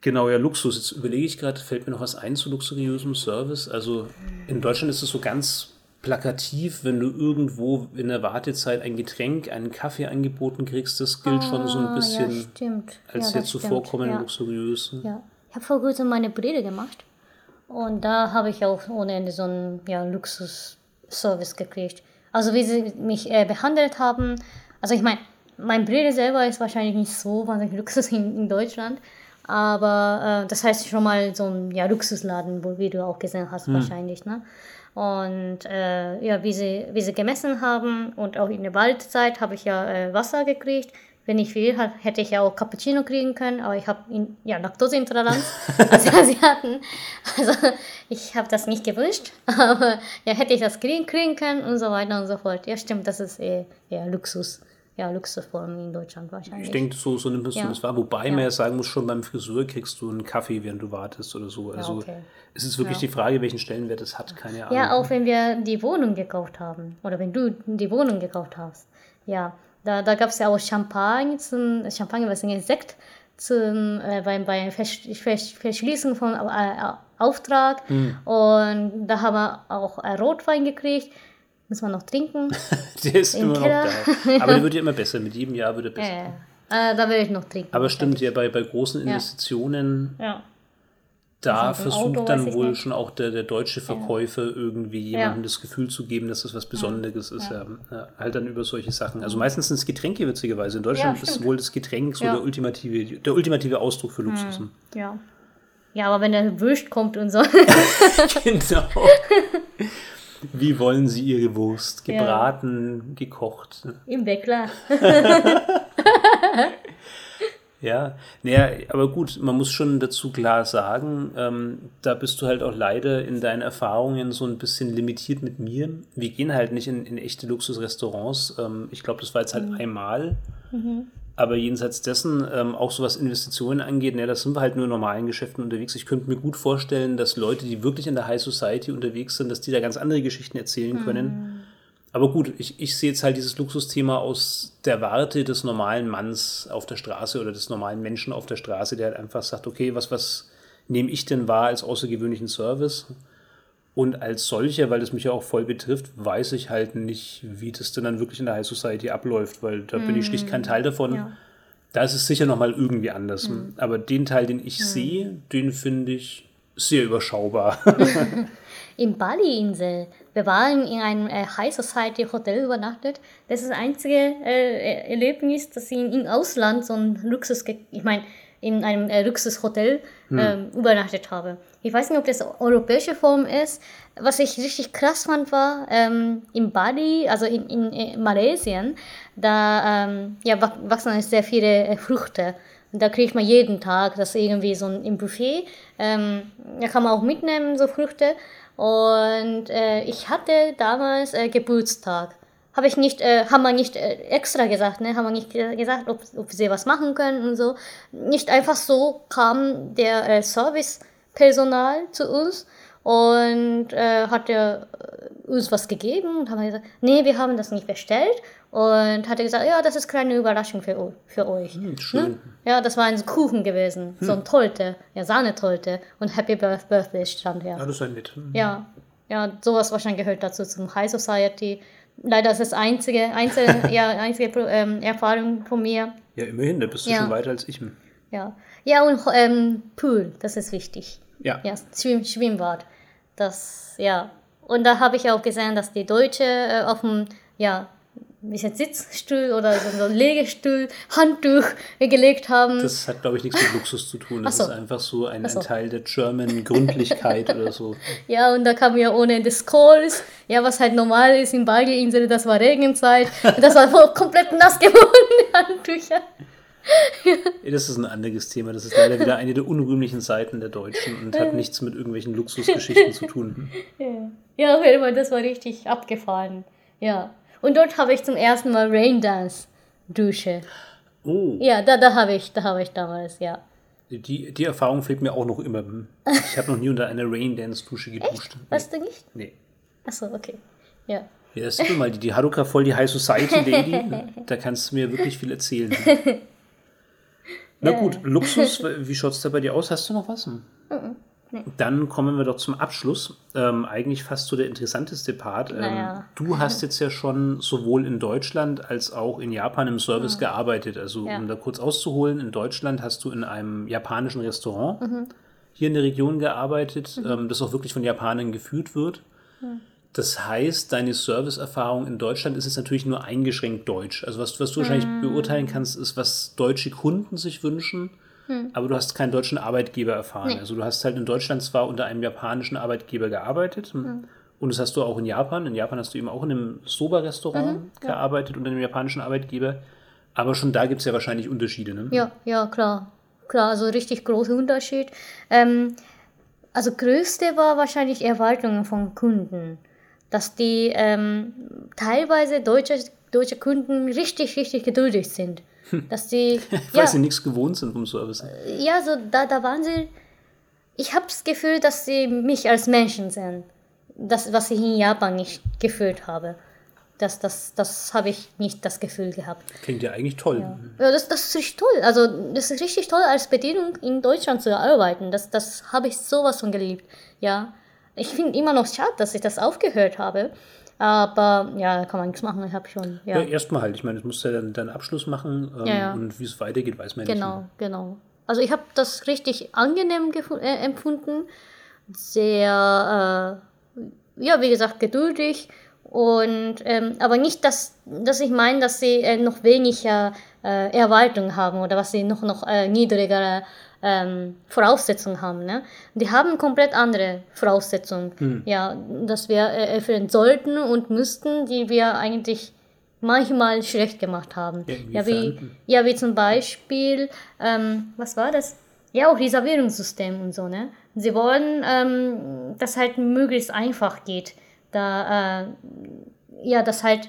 Genau, ja, Luxus. Jetzt überlege ich gerade, fällt mir noch was ein zu luxuriösem Service? Also in Deutschland ist es so ganz plakativ, wenn du irgendwo in der Wartezeit ein Getränk, einen Kaffee angeboten kriegst. Das gilt schon so ein Ah, bisschen ja, als ja, zuvorkommend stimmt, ja. luxuriös. Ja, ich habe vor kurzem meine Brille gemacht und da habe ich auch ohne Ende so einen ja, Luxus-Service gekriegt. Also wie sie mich äh, behandelt haben. Also ich meine, mein Brille selber ist wahrscheinlich nicht so wahnsinnig Luxus in, in Deutschland, aber äh, das heißt schon mal so ein ja, Luxusladen, wo, wie du auch gesehen hast wahrscheinlich. Ne? Und äh, ja, wie sie, wie sie gemessen haben und auch in der Waldzeit habe ich ja äh, Wasser gekriegt. Wenn ich will, hätte ich ja auch Cappuccino kriegen können, aber ich habe ja Laktoseintoleranz [laughs] als Asiaten. Also ich habe das nicht gewünscht, [laughs] aber ja, hätte ich das kriegen, kriegen können und so weiter und so fort. Ja, stimmt, das ist eher, eher Luxus. Ja, Luxusform in Deutschland wahrscheinlich. Ich denke, so, so nimmst du Ja. das wahr. Wobei man ja sagen muss, schon beim Friseur kriegst du einen Kaffee, während du wartest oder so. Also okay. es ist wirklich Ja. die Frage, welchen Stellenwert es hat, keine Ahnung. Ja, auch wenn wir die Wohnung gekauft haben oder wenn du die Wohnung gekauft hast. Ja, da, da gab es ja auch Champagner zum Champagner, was ist Sekt zum äh, beim, beim Versch Versch Verschließen von äh, Auftrag und da haben wir auch äh, Rotwein gekriegt. Muss man noch trinken. [laughs] Der ist immer noch Keller. da. Aber der wird ja [laughs] immer besser. Mit jedem Jahr wird er besser. äh, äh, da will ich noch trinken. Aber stimmt ja, bei, bei großen Investitionen, Ja. da Also versucht Auto dann wohl schon auch der, der deutsche Verkäufer irgendwie jemandem Ja. das Gefühl zu geben, dass das was Besonderes ist. Ja. Ja, halt dann über solche Sachen. Also meistens sind es Getränke, witzigerweise. In Deutschland Ja, ist wohl das Getränk so Ja. der, ultimative, der ultimative Ausdruck für Luxus. Ja. Ja, aber wenn der Wurst kommt und so. [laughs] genau. Wie wollen Sie Ihre Wurst? Ja. Gebraten, gekocht? Im Bäckler. [laughs] Ja, naja, aber gut, man muss schon dazu klar sagen, ähm, da bist du halt auch leider in deinen Erfahrungen so ein bisschen limitiert mit mir. Wir gehen halt nicht in, in echte Luxusrestaurants. Ähm, ich glaube, das war jetzt halt einmal. Aber jenseits dessen, ähm, auch so was Investitionen angeht, ne, das sind wir halt nur in normalen Geschäften unterwegs. Ich könnte mir gut vorstellen, dass Leute, die wirklich in der High Society unterwegs sind, dass die da ganz andere Geschichten erzählen können. Aber gut, ich, ich sehe jetzt halt dieses Luxusthema aus der Warte des normalen Manns auf der Straße oder des normalen Menschen auf der Straße, der halt einfach sagt, okay, was, was nehme ich denn wahr als außergewöhnlichen Service? Und als solcher, weil das mich ja auch voll betrifft, weiß ich halt nicht, wie das denn dann wirklich in der High Society abläuft, weil da bin ich schlicht kein Teil davon. Ja. Da ist es sicher nochmal irgendwie anders. Aber den Teil, den ich sehe, den finde ich sehr überschaubar. [laughs] In Bali-Insel. Wir waren in einem äh, High Society Hotel übernachtet. Das ist das einzige äh, Erlebnis, dass ich im Ausland so ein Luxus, ich meine, in einem äh, Luxushotel ähm, übernachtet habe. Ich weiß nicht, ob das europäische Form ist. Was ich richtig krass fand, war ähm, in Bali, also in, in, in Malaysia, da ähm, ja, wach- wachsen sehr viele äh, Früchte. Und da kriegt man jeden Tag das irgendwie so ein, im Buffet. Ähm, da kann man auch mitnehmen, so Früchte. Und äh, ich hatte damals äh, Geburtstag. Habe ich nicht, äh, haben wir nicht äh, extra gesagt, ne? Haben wir nicht gesagt, ob, ob sie was machen können und so. Nicht einfach so kam der äh, Servicepersonal zu uns und äh, hat er äh, uns was gegeben und haben wir gesagt, nee, wir haben das nicht bestellt. Und hat er gesagt, ja, das ist kleine Überraschung für, für euch. schön. Ja, das war ein Kuchen gewesen, so ein Tolte, ja, Sahnetolte und Happy Birth- Birthday stand ja. Ja, das ist halt nett. Ja, ja, sowas wahrscheinlich gehört dazu zum High Society. Leider ist das einzige, einzige, [laughs] ja, einzige ähm, Erfahrung von mir. Ja, immerhin, da bist du Ja. schon weiter als ich. Ja, ja und ähm, Pool, das ist wichtig. Ja. Ja, Schwimm, Schwimmbad. Das, ja. Und da habe ich auch gesehen, dass die Deutsche äh, auf dem, ja, ein bisschen Sitzstuhl oder so, so Legestuhl, Handtuch gelegt haben. Das hat, glaube ich, nichts mit Luxus zu tun. Das so. ist einfach so ein, so. ein Teil der German Gründlichkeit oder so. [laughs] Ja, und da kam ja ohne das Calls, ja, was halt normal ist in Bali-Insel, das war Regenzeit. [laughs] Das war komplett nass geworden, die Handtücher. Ja, Das ist ein anderes Thema. Das ist leider wieder eine der unrühmlichen Seiten der Deutschen und hat nichts mit irgendwelchen Luxusgeschichten zu tun. [laughs] Ja, auf jeden Fall, das war richtig abgefahren. Ja. Und dort habe ich zum ersten Mal Raindance Dusche. Oh, Ja, da, da habe ich, da habe ich damals, ja. die, die Erfahrung fehlt mir auch noch immer. Ich habe noch nie unter einer Raindance-Dusche geduscht. Weißt du nicht? Nee. Achso, okay. Ja. Ja, das man mal, die, die Haruka voll die High Society Lady. [laughs] Da kannst du mir wirklich viel erzählen. [laughs] Na gut, Luxus, wie schaut es da bei dir aus? Hast du noch was? Nee. Dann kommen wir doch zum Abschluss. Ähm, eigentlich fast so der interessanteste Part. Ähm, Naja. Du hast jetzt ja schon sowohl in Deutschland als auch in Japan im Service gearbeitet. Also Ja. um da kurz auszuholen, in Deutschland hast du in einem japanischen Restaurant Mhm. hier in der Region gearbeitet, ähm, das auch wirklich von Japanern geführt wird. Das heißt, deine Serviceerfahrung in Deutschland ist jetzt natürlich nur eingeschränkt deutsch. Also was, was du wahrscheinlich Mhm. beurteilen kannst, ist, was deutsche Kunden sich wünschen, aber du hast keinen deutschen Arbeitgeber erfahren. Nee. Also du hast halt in Deutschland zwar unter einem japanischen Arbeitgeber gearbeitet Mhm. und das hast du auch in Japan. In Japan hast du eben auch in einem Soba-Restaurant Mhm, gearbeitet unter einem japanischen Arbeitgeber. Aber schon da gibt es ja wahrscheinlich Unterschiede. Ne? Ja, ja, klar. Klar, also richtig großer Unterschied. Ähm, also größte war wahrscheinlich Erwartungen von Kunden. Dass die ähm, teilweise deutsche, deutsche Kunden richtig, richtig geduldig sind. Dass die, [laughs] Weil ja, sie nichts gewohnt sind vom Service. ja, so da, da waren sie. Ich habe das Gefühl, dass sie mich als Menschen sehen. Das, was ich in Japan nicht gefühlt habe. Das, das, das habe ich nicht das Gefühl gehabt. Klingt ja eigentlich toll. Ja, das, das ist richtig toll. Also, das ist richtig toll, als Bedienung in Deutschland zu arbeiten. Das, das habe ich sowas von geliebt. Ja. Ich finde immer noch schade, dass ich das aufgehört habe. Aber ja, da kann man nichts machen. Ich habe schon. Ja, Ja, erstmal halt. Ich meine, du musst ja dann deinen Abschluss machen ähm, Ja, ja. und wie es weitergeht, weiß man ja genau, genau. Also, ich habe das richtig angenehm äh, empfunden. Sehr, äh, ja, wie gesagt, geduldig. Und, ähm, aber nicht, dass, dass ich meine, dass sie äh, noch weniger äh, Erwartungen haben oder was sie noch, noch äh, niedrigere ähm, Voraussetzungen haben. Ne? Die haben komplett andere Voraussetzungen, ja, dass wir äh, erfüllen sollten und müssten, die wir eigentlich manchmal schlecht gemacht haben. Ja, wie, ja, wie zum Beispiel, ähm, was war das? Ja, auch Reservierungssystem und so, ne? Sie wollen, ähm, dass halt möglichst einfach geht. Da, äh, ja, das halt,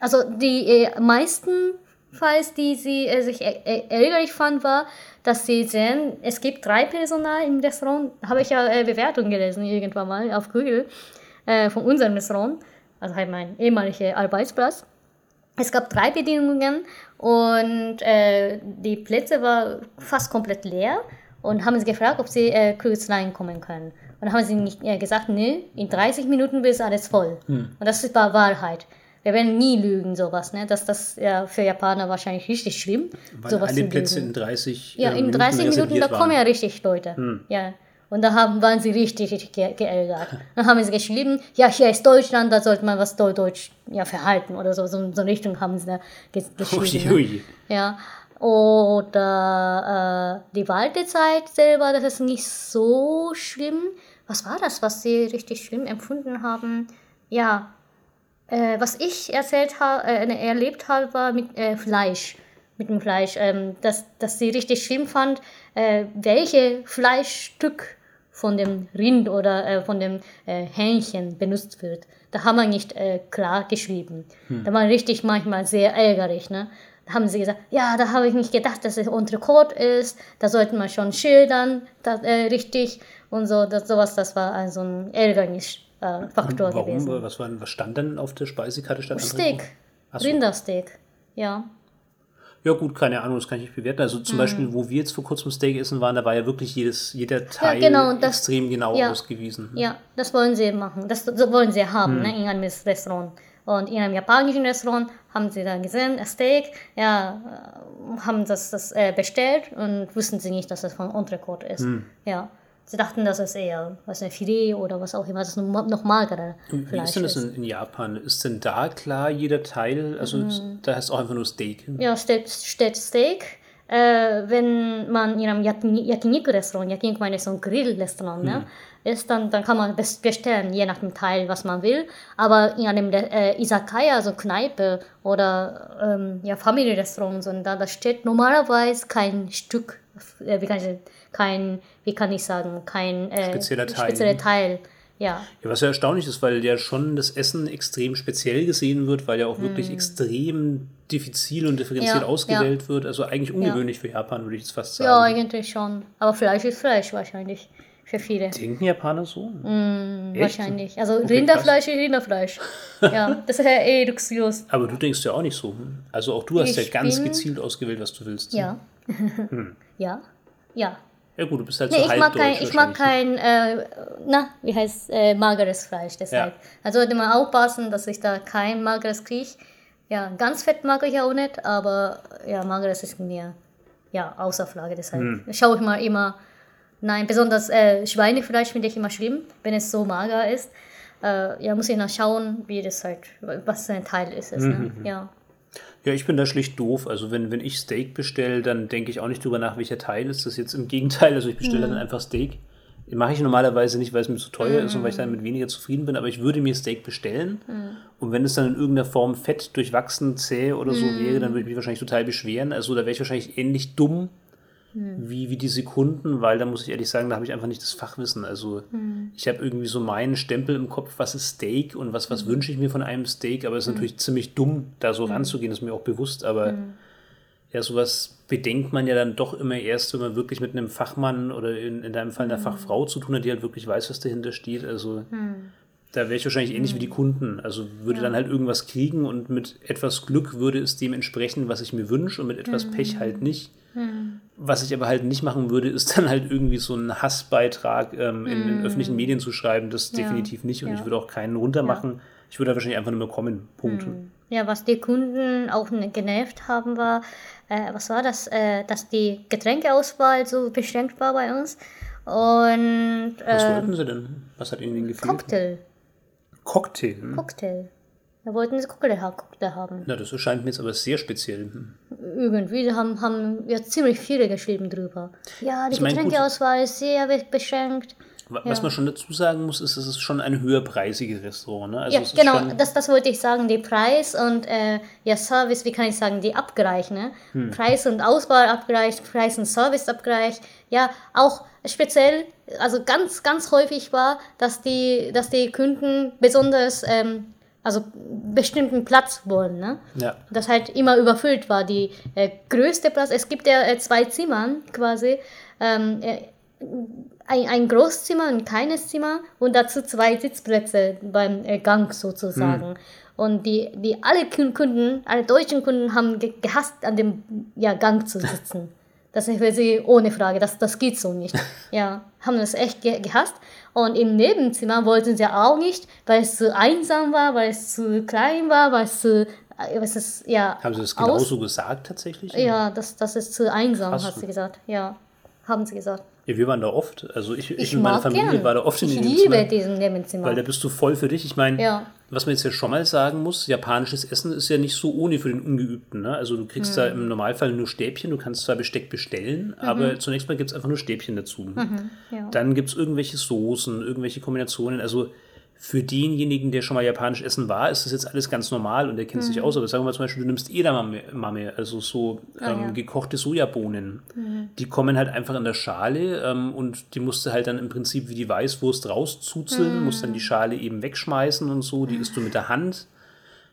also die äh, meisten Falls, die sie äh, sich ärgerlich fand, war, dass sie sehen, es gibt drei Personal im Restaurant. Habe ich ja äh, Bewertungen gelesen irgendwann mal auf Google äh, von unserem Restaurant, also halt mein ehemaliger Arbeitsplatz. Es gab drei Bedienungen und äh, die Plätze waren fast komplett leer und haben sie gefragt, ob sie äh, kurz reinkommen können. Und haben sie nicht, äh, gesagt, nee, in 30 Minuten ist alles voll. Und das war Wahrheit. Wir werden nie lügen, sowas. Ne? Das das ja für Japaner wahrscheinlich richtig schlimm. Weil sowas alle Plätze lügen. in 30 Ja, äh, in 30 Minuten, da kommen ja richtig Leute. Ja. Und da haben, waren sie richtig, richtig ge geärgert. [laughs] Dann haben sie geschrieben, ja, hier ist Deutschland, da sollte man was Deu- Deutsch ja, verhalten oder so. So, so eine Richtung haben sie da ge geschrieben. Ui, ne? ui. Ja. Oder äh, die Wartezeit selber, das ist nicht so schlimm. Was war das, was sie richtig schlimm empfunden haben? Ja, äh, was ich erzählt ha äh, erlebt habe, war mit äh, Fleisch. Mit dem Fleisch. Ähm, dass, dass sie richtig schlimm fand, äh, welche Fleischstück von dem Rind oder äh, von dem äh, Hähnchen benutzt wird. Da haben wir nicht klar geschrieben. Da war richtig manchmal sehr ärgerlich. Ne? Da haben sie gesagt, ja, da habe ich nicht gedacht, dass es Entrecote ist. Da sollten wir schon schildern, das, richtig. Und so, das, sowas, das war also ein Ärgernisfaktor äh, Faktor Warum? gewesen. Was, war, was stand denn auf der Speisekarte? Stand Steak. So. Rindersteak. Ja. Ja gut, keine Ahnung, das kann ich nicht bewerten. Also Mhm. zum Beispiel, wo wir jetzt vor kurzem Steak essen waren, da war ja wirklich jedes, jeder Teil genau, und das- extrem genau ja. ausgewiesen. Ja, das wollen sie machen. Das so wollen sie haben ne, in einem Restaurant. Und in einem japanischen Restaurant haben sie dann gesehen, ein Steak, ja, äh, haben das, das äh, bestellt und wussten sie nicht, dass das von Entrecote ist. Ja. Sie dachten, dass es eher was ein Filet oder was auch immer, das noch, noch magerer Wie Fleisch ist denn das ist. in, in Japan? Ist denn da klar jeder Teil? Also Mhm. da heißt auch einfach nur Steak. Ja, steht, steht Steak. Äh, wenn man in einem Yaki- Yakiniku-Restaurant, Yakiniku meine ich so ein Grill-Restaurant, ne, ist, dann, dann kann man bes- bestellen, je nach dem Teil, was man will. Aber in einem äh, Izakaya, also Kneipe oder ähm, ja, Familienrestaurant, so, da, da steht normalerweise kein Stück, äh, wie kann ich, kein, wie kann ich sagen, kein äh, Spezieller Teil. spezieller Teil. Ja, Ja, was ja erstaunlich ist, weil ja schon das Essen extrem speziell gesehen wird, weil ja auch wirklich extrem diffizil und differenziert. Ja, ausgewählt wird. Also eigentlich ungewöhnlich für Japan, würde ich jetzt fast ja, sagen. eigentlich schon. Aber Fleisch ist Fleisch wahrscheinlich für viele. Denken Japaner so? Echt? Wahrscheinlich. Also Okay, Rinderfleisch ist Rinderfleisch. ja, das ist ja eh luxuriös. Aber du denkst ja auch nicht so. Also auch du hast ja Ich ganz bin- gezielt ausgewählt, was du willst. Ja. Hm. Ja. Ja. Ja gut, du bist halt Nee, so ich halb mag kein, ich mag wahrscheinlich. kein, äh, na, wie heißt, äh, mageres Fleisch, deshalb. Ja. Also sollte man aufpassen, dass ich da kein mageres kriege. Ja, ganz fett mag ich auch nicht, aber ja, mageres ist mir, ja, Außerfrage, deshalb Hm. schaue ich mal immer, nein, besonders äh, Schweinefleisch finde ich immer schlimm, wenn es so mager ist. Äh, ja, muss ich noch schauen, wie das halt, was für ein Teil ist es, ne? Mhm. ja. Ja, ich bin da schlicht doof. Also wenn, wenn ich Steak bestelle, dann denke ich auch nicht drüber nach, welcher Teil ist das jetzt. Im Gegenteil, also ich bestelle dann einfach Steak. Mache ich normalerweise nicht, weil es mir zu teuer ist und weil ich dann mit weniger zufrieden bin, aber ich würde mir Steak bestellen. Und wenn es dann in irgendeiner Form fett, durchwachsen, zäh oder so wäre, dann würde ich mich wahrscheinlich total beschweren. Also da wäre ich wahrscheinlich ähnlich dumm wie, wie die Sekunden, weil da muss ich ehrlich sagen, da habe ich einfach nicht das Fachwissen. Also ich habe irgendwie so meinen Stempel im Kopf, was ist Steak und was, was wünsche ich mir von einem Steak, aber es ist natürlich ziemlich dumm, da so ranzugehen, ist mir auch bewusst, aber ja, sowas bedenkt man ja dann doch immer erst, wenn man wirklich mit einem Fachmann oder in, in deinem Fall einer Fachfrau zu tun hat, die halt wirklich weiß, was dahinter steht. Also da wäre ich wahrscheinlich ähnlich wie die Kunden. Also würde dann halt irgendwas kriegen und mit etwas Glück würde es dem entsprechen, was ich mir wünsche und mit etwas Pech halt nicht. Was ich aber halt nicht machen würde, ist dann halt irgendwie so einen Hassbeitrag ähm, in, in öffentlichen Medien zu schreiben. Das Ja. definitiv nicht. Und Ja. ich würde auch keinen runtermachen. Ich würde da wahrscheinlich einfach nur mehr kommen. Punkt. Ja, was die Kunden auch ne- genervt haben, war, äh, was war das, äh, dass die Getränkeauswahl so beschränkt war bei uns. Und Was äh, wollten sie denn? Was hat ihnen denn gefehlt? Cocktail, Cocktail. hm? Cocktail. Da wollten sie Cocktail haben. Na, das erscheint mir jetzt aber sehr speziell. Hm. Irgendwie haben, haben ja ziemlich viele geschrieben drüber. Ja, die Ich mein. Getränkeauswahl ist sehr be- beschränkt. Wa- Was Ja. man schon dazu sagen muss, ist, es ist schon ein höherpreisiges Restaurant. Ne? Also Ja, genau, das, das wollte ich sagen, die Preis und äh, ja, Service, wie kann ich sagen, die Abgleich, ne? Hm. Preis und Auswahlabgleich, Preis und Serviceabgleich, ja, auch speziell, also ganz, ganz häufig war, dass die, dass die Kunden besonders, ähm, also bestimmten Platz wollen, ne? ja. das halt immer überfüllt war. Die äh, größte Platz, es gibt ja äh, zwei Zimmern quasi, ähm, äh, ein, ein Großzimmer, ein kleines Zimmer und dazu zwei Sitzplätze beim äh, Gang sozusagen. Und die, die alle Kun- Kunden, alle deutschen Kunden haben ge gehasst, an dem ja, Gang zu sitzen. Das ist für sie ohne Frage, das, das geht so nicht. [laughs] Ja, haben das echt ge gehasst. Und im Nebenzimmer wollten sie auch nicht, weil es zu einsam war, weil es zu klein war, weil es zu, äh, was ist, ja, Haben sie das aus- genauso gesagt tatsächlich? Ja, das, das ist zu einsam, Krass. hat sie gesagt. Ja, haben sie gesagt. Ja, wir waren da oft. Also ich, ich, Ich und meine Familie gern. war da oft in ich dem liebe Zimmer. diesen Nebenzimmer. Weil da bist du voll für dich. Ich meine, Ja. was man jetzt ja schon mal sagen muss, japanisches Essen ist ja nicht so ohne für den Ungeübten. Ne? Also du kriegst Mhm. da im Normalfall nur Stäbchen, du kannst zwar Besteck bestellen, aber zunächst mal gibt es einfach nur Stäbchen dazu. Mhm. ja. Dann gibt es irgendwelche Soßen, irgendwelche Kombinationen. Also für denjenigen, der schon mal japanisch essen war, ist das jetzt alles ganz normal und der kennt Mhm. sich aus. Aber sagen wir mal zum Beispiel, du nimmst Edamame, Mame, also so ähm, Ah, ja. Mhm. gekochte Sojabohnen. Die kommen halt einfach in der Schale ähm, und die musst du halt dann im Prinzip wie die Weißwurst rauszuzeln, musst Mhm. dann die Schale eben wegschmeißen und so. Die isst du mit der Hand.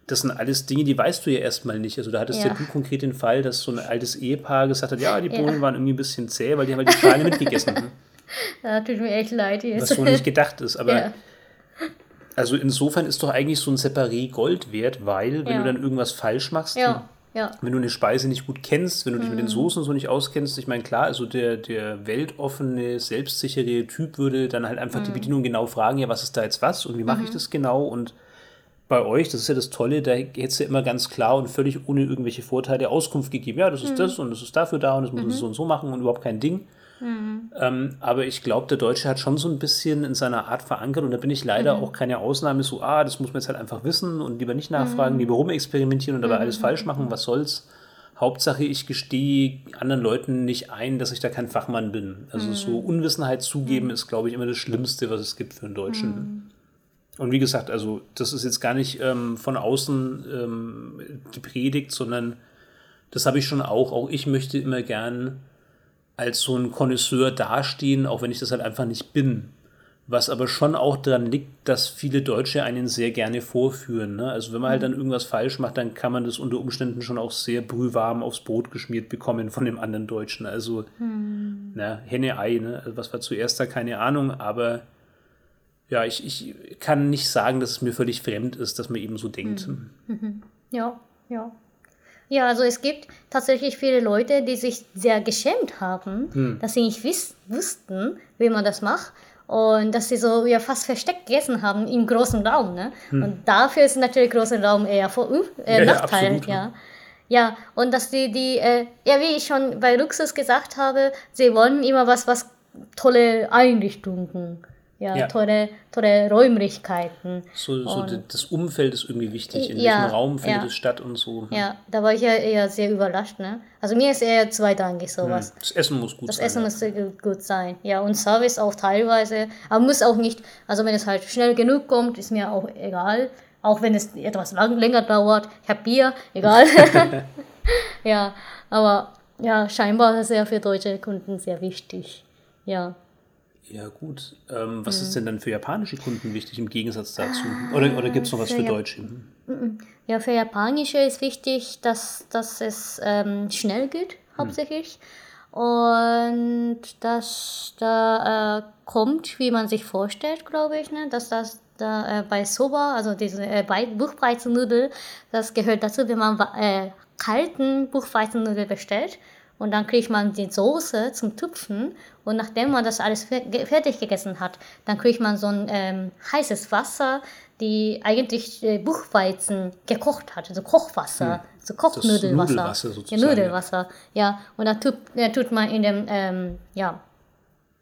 Das sind alles Dinge, die weißt du ja erstmal nicht. Also da hattest ja. Ja. du konkret den Fall, dass so ein altes Ehepaar gesagt hat, ja, die Ja. Bohnen waren irgendwie ein bisschen zäh, weil die haben halt die Schale [laughs] mitgegessen. haben. Ja, tut mir echt leid jetzt. Was so nicht gedacht ist. Aber ja. Also insofern ist doch eigentlich so ein Separé Gold wert, weil wenn Ja. du dann irgendwas falsch machst, ja, ja. wenn du eine Speise nicht gut kennst, wenn du dich Mhm. mit den Soßen und so nicht auskennst, ich meine, klar, also der, der weltoffene, selbstsichere Typ würde dann halt einfach die Mhm. Bedienung genau fragen, ja, was ist da jetzt was und wie mache ich das genau und bei euch, das ist ja das Tolle, da hättest du ja immer ganz klar und völlig ohne irgendwelche Vorteile Auskunft gegeben. Ja, das Mhm. ist das und das ist dafür da und das muss man so und so machen und überhaupt kein Ding. Mhm. Ähm, aber ich glaube, der Deutsche hat schon so ein bisschen in seiner Art verankert und da bin ich leider Mhm. auch keine Ausnahme, so, ah, das muss man jetzt halt einfach wissen und lieber nicht Mhm. nachfragen, lieber rumexperimentieren und dabei alles falsch machen, was soll's. Hauptsache, ich gestehe anderen Leuten nicht ein, dass ich da kein Fachmann bin. Also so Mhm. Unwissenheit zugeben ist, glaube ich, immer das Schlimmste, was es gibt für einen Deutschen. Und wie gesagt, also das ist jetzt gar nicht ähm, von außen ähm, gepredigt, sondern das habe ich schon auch. Auch ich möchte immer gern als so ein Connoisseur dastehen, auch wenn ich das halt einfach nicht bin. Was aber schon auch daran liegt, dass viele Deutsche einen sehr gerne vorführen. Ne? Also wenn man halt dann irgendwas falsch macht, dann kann man das unter Umständen schon auch sehr brühwarm aufs Brot geschmiert bekommen von dem anderen Deutschen. Also na, Henne-Ei, ne? Also was war zuerst da, keine Ahnung, aber ja, ich, ich kann nicht sagen, dass es mir völlig fremd ist, dass man eben so denkt. Ja, ja. Ja, also es gibt tatsächlich viele Leute, die sich sehr geschämt haben, Hm. dass sie nicht wiss wussten, wie man das macht. Und dass sie so ja, fast versteckt gegessen haben im großen Raum. Ne? Und dafür ist natürlich großer Raum eher vor, äh, Hm. Ja, ja, Nachteil. absolut, ja. ja, und dass die, die äh, ja, wie ich schon bei Luxus gesagt habe, sie wollen immer was, was tolle Einrichtungen, ja, Ja. Tolle, tolle Räumlichkeiten. So, so das Umfeld ist irgendwie wichtig. In Ja, welchem Raum findet ja. es statt und so. Ja, da war ich ja eher sehr überrascht. Ne? Also mir ist eher zweitrangig sowas. Das Essen muss gut Das sein. Essen ja. muss sehr gut- sein. Ja, und Service auch teilweise. Aber muss auch nicht, also wenn es halt schnell genug kommt, ist mir auch egal. Auch wenn es etwas lang, länger dauert. Ich habe Bier, egal. [laughs] [laughs] ja, aber ja, scheinbar ist es ja für deutsche Kunden sehr wichtig. Ja. Ja, gut. Ähm, was Mhm. ist denn dann für japanische Kunden wichtig im Gegensatz dazu? Oder, oder gibt es noch was für für Jap- Deutsche? Hm. Ja, für Japanische ist wichtig, dass, dass es ähm, schnell geht, hauptsächlich. Und dass da äh, kommt, wie man sich vorstellt, glaube ich, ne? dass das da äh, bei Soba, also diese äh, Bei- Buchweizennudel, das gehört dazu, wenn man äh, kalten Buchweizennudel bestellt. Und dann kriegt man die Soße zum Tupfen. Und nachdem man das alles fertig gegessen hat, dann kriegt man so ein ähm, heißes Wasser, die eigentlich äh, Buchweizen gekocht hat. Also Kochwasser, so Kochnudelwasser. Nudelwasser Ja, sozusagen, ja. Nudelwasser. Ja, und dann tut, äh, tut man in dem, ähm, ja,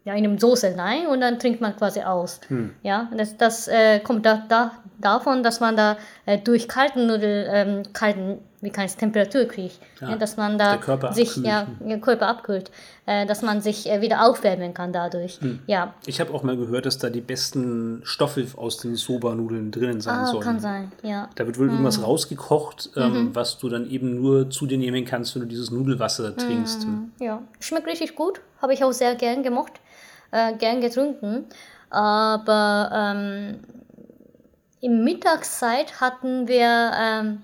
ja, in dem Soße rein und dann trinkt man quasi aus. Hm. Ja, das, das äh, kommt da, da, davon, dass man da äh, durch kalten Nudel, ähm, kalten, wie kann ich Temperatur kriegt. Ja, Ja, dass man da sich, abkühlt. ja, Körper abkühlt, äh, dass man sich äh, wieder aufwärmen kann dadurch. Hm. Ja, Ich habe auch mal gehört, dass da die besten Stoffe aus den Soba-Nudeln drinnen sein ah, sollen. kann sein, ja. Da wird wohl irgendwas rausgekocht, ähm, Mhm. was du dann eben nur zu dir nehmen kannst, wenn du dieses Nudelwasser trinkst. Mhm. Ja, schmeckt richtig gut. Habe ich auch sehr gern gemocht, äh, gern getrunken. Aber ähm, in Mittagszeit hatten wir ähm,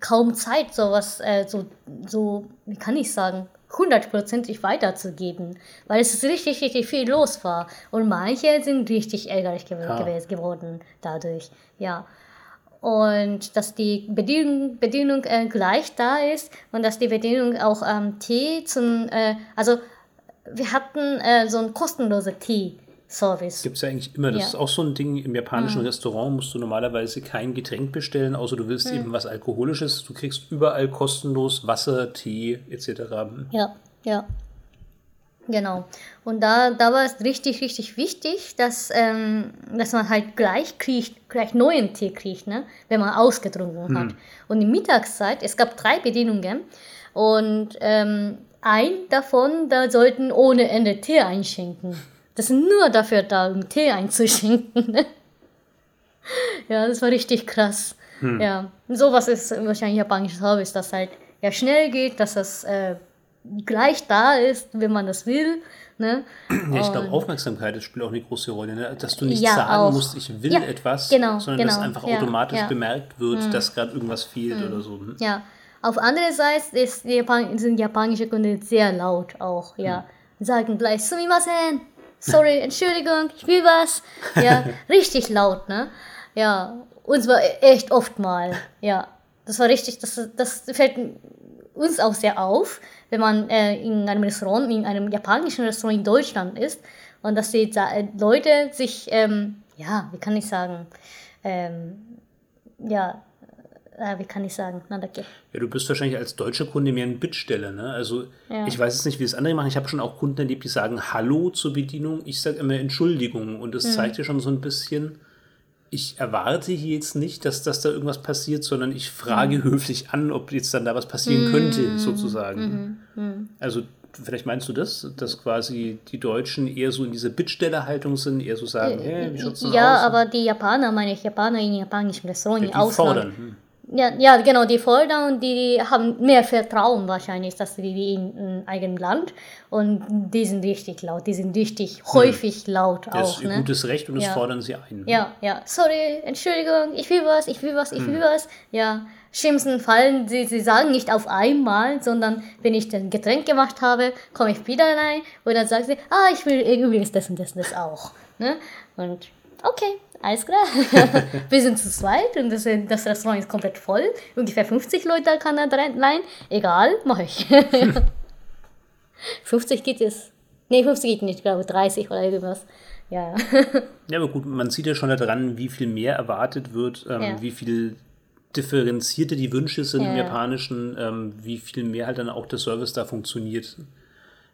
kaum Zeit, sowas, äh, so, so, wie kann ich sagen, hundertprozentig weiterzugeben, weil es richtig, richtig viel los war. Und manche sind richtig ärgerlich gew Ja. gewesen- geworden dadurch. Ja. Und dass die Bedienung, Bedienung äh, gleich da ist und dass die Bedienung auch ähm, Tee zum, äh, also wir hatten äh, so einen kostenlosen Tee-Service. Gibt es ja eigentlich immer. Das Ja. ist auch so ein Ding. Im japanischen Restaurant musst du normalerweise kein Getränk bestellen, außer du willst eben was Alkoholisches. Du kriegst überall kostenlos Wasser, Tee etc. Ja, ja. Genau. Und da, da war es richtig, richtig wichtig, dass, ähm, dass man halt gleich kriegt, gleich neuen Tee kriegt, ne? wenn man ausgetrunken hat. Und in Mittagszeit, es gab drei Bedienungen und ähm, ein davon, da sollten ohne Ende Tee einschenken. Das sind nur dafür da, um Tee einzuschenken. Ne? Ja, das war richtig krass. Ja, sowas ist wahrscheinlich japanisches Service, dass halt ja schnell geht, dass das äh, gleich da ist, wenn man das will. Ne? Ja, ich glaube, Aufmerksamkeit das spielt auch eine große Rolle. Ne? Dass du nicht Ja, sagen auch. musst, ich will Ja, etwas, genau, sondern dass genau, einfach ja, automatisch bemerkt wird, dass gerade irgendwas fehlt oder so. Hm? Ja, auf andere Seite ist Japan sind japanische Kunden sehr laut auch, ja. Sagen gleich Sumimasen, sorry, Entschuldigung, ich will was. Ja, [laughs] richtig laut, ne? Ja, und zwar echt oft mal, ja. Das war richtig, das, das fällt uns auch sehr auf, wenn man äh, in einem Restaurant, in einem japanischen Restaurant in Deutschland ist und dass die Leute sich, ähm, ja, wie kann ich sagen, ähm, ja, äh, wie kann ich sagen, Nandake. Ja, du bist wahrscheinlich als deutscher Kunde mehr ein Bittsteller. Ne? Also Ja. ich weiß jetzt nicht, wie das andere machen. Ich habe schon auch Kunden erlebt, die sagen Hallo zur Bedienung. Ich sage immer Entschuldigung. Und das Mhm. zeigt ja schon so ein bisschen, ich erwarte hier jetzt nicht, dass, dass da irgendwas passiert, sondern ich frage Mhm. höflich an, ob jetzt dann da was passieren könnte, sozusagen. Mhm. Also vielleicht meinst du das, dass quasi die Deutschen eher so in dieser Bittstellerhaltung sind, eher so sagen, hey, wie schaut's denn Äh, Ja, aus? aber die Japaner, meine ich, Japaner in japanischen Restaurants, die im Ausland. fordern. Hm. Ja, ja, genau, die fordern und die haben mehr Vertrauen wahrscheinlich, dass die wie in, in eigenem Land. Und die sind richtig laut, die sind richtig häufig laut Hm. Das auch. ist ihr Ne? gutes Recht und das Ja. fordern sie ein. Ja, ja, sorry, Entschuldigung, ich will was, ich will was, ich will Hm. was. Ja, schlimmsten Fall, sie, sie sagen nicht auf einmal, sondern wenn ich den Getränk gemacht habe, komme ich wieder rein und dann sagen sie, ah, ich will übrigens das und das und das auch. Ne? Und okay, alles klar. [laughs] [laughs] wir sind zu zweit und das, das, Restaurant ist komplett voll. Ungefähr 50 Leute kann er rein. Egal, mache ich. [laughs] 50 geht es. Nee, 50 geht nicht, ich glaube 30 oder irgendwas. Ja, ja. aber gut, man sieht ja schon daran, wie viel mehr erwartet wird, ähm, ja. wie viel differenzierter die Wünsche sind ja. im Japanischen, ähm, wie viel mehr halt dann auch der Service da funktioniert.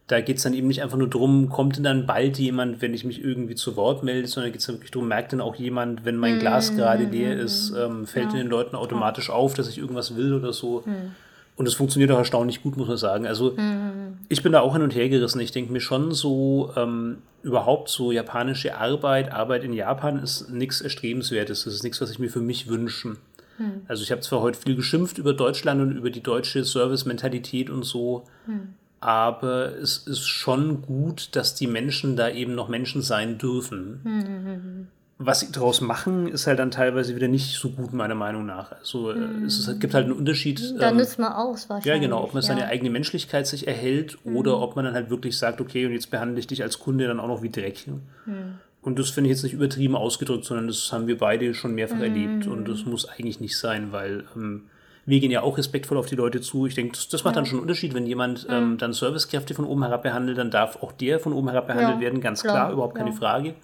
Da geht es dann eben nicht einfach nur darum, kommt denn dann bald jemand, wenn ich mich irgendwie zu Wort melde, sondern geht es wirklich darum, merkt denn auch jemand, wenn mein Glas mm, gerade leer mm, ist, ähm, fällt ja. den Leuten automatisch auf, dass ich irgendwas will oder so. Mm. Und es funktioniert auch erstaunlich gut, muss man sagen. Also mhm. ich bin da auch hin und her gerissen. Ich denke mir schon so, ähm, überhaupt so japanische Arbeit, Arbeit in Japan ist nichts Erstrebenswertes. Das ist nichts, was ich mir für mich wünsche. Mhm. Also ich habe zwar heute viel geschimpft über Deutschland und über die deutsche Service-Mentalität und so, mhm. Aber es ist schon gut, dass die Menschen da eben noch Menschen sein dürfen. Mhm was sie daraus machen, ist halt dann teilweise wieder nicht so gut, meiner Meinung nach. Also hm. es ist, gibt halt einen Unterschied. Da ähm, nützt man aus wahrscheinlich. Ja, genau, ob man ja. seine eigene Menschlichkeit sich erhält hm. oder ob man dann halt wirklich sagt, okay, und jetzt behandle ich dich als Kunde dann auch noch wie Dreck. Hm. Und das finde ich jetzt nicht übertrieben ausgedrückt, sondern das haben wir beide schon mehrfach erlebt und das muss eigentlich nicht sein, weil ähm, wir gehen ja auch respektvoll auf die Leute zu. Ich denke, das, das macht ja. dann schon einen Unterschied, wenn jemand ähm, dann Servicekräfte von oben herab behandelt, dann darf auch der von oben herab behandelt ja, werden, ganz klar, klar überhaupt keine Frage.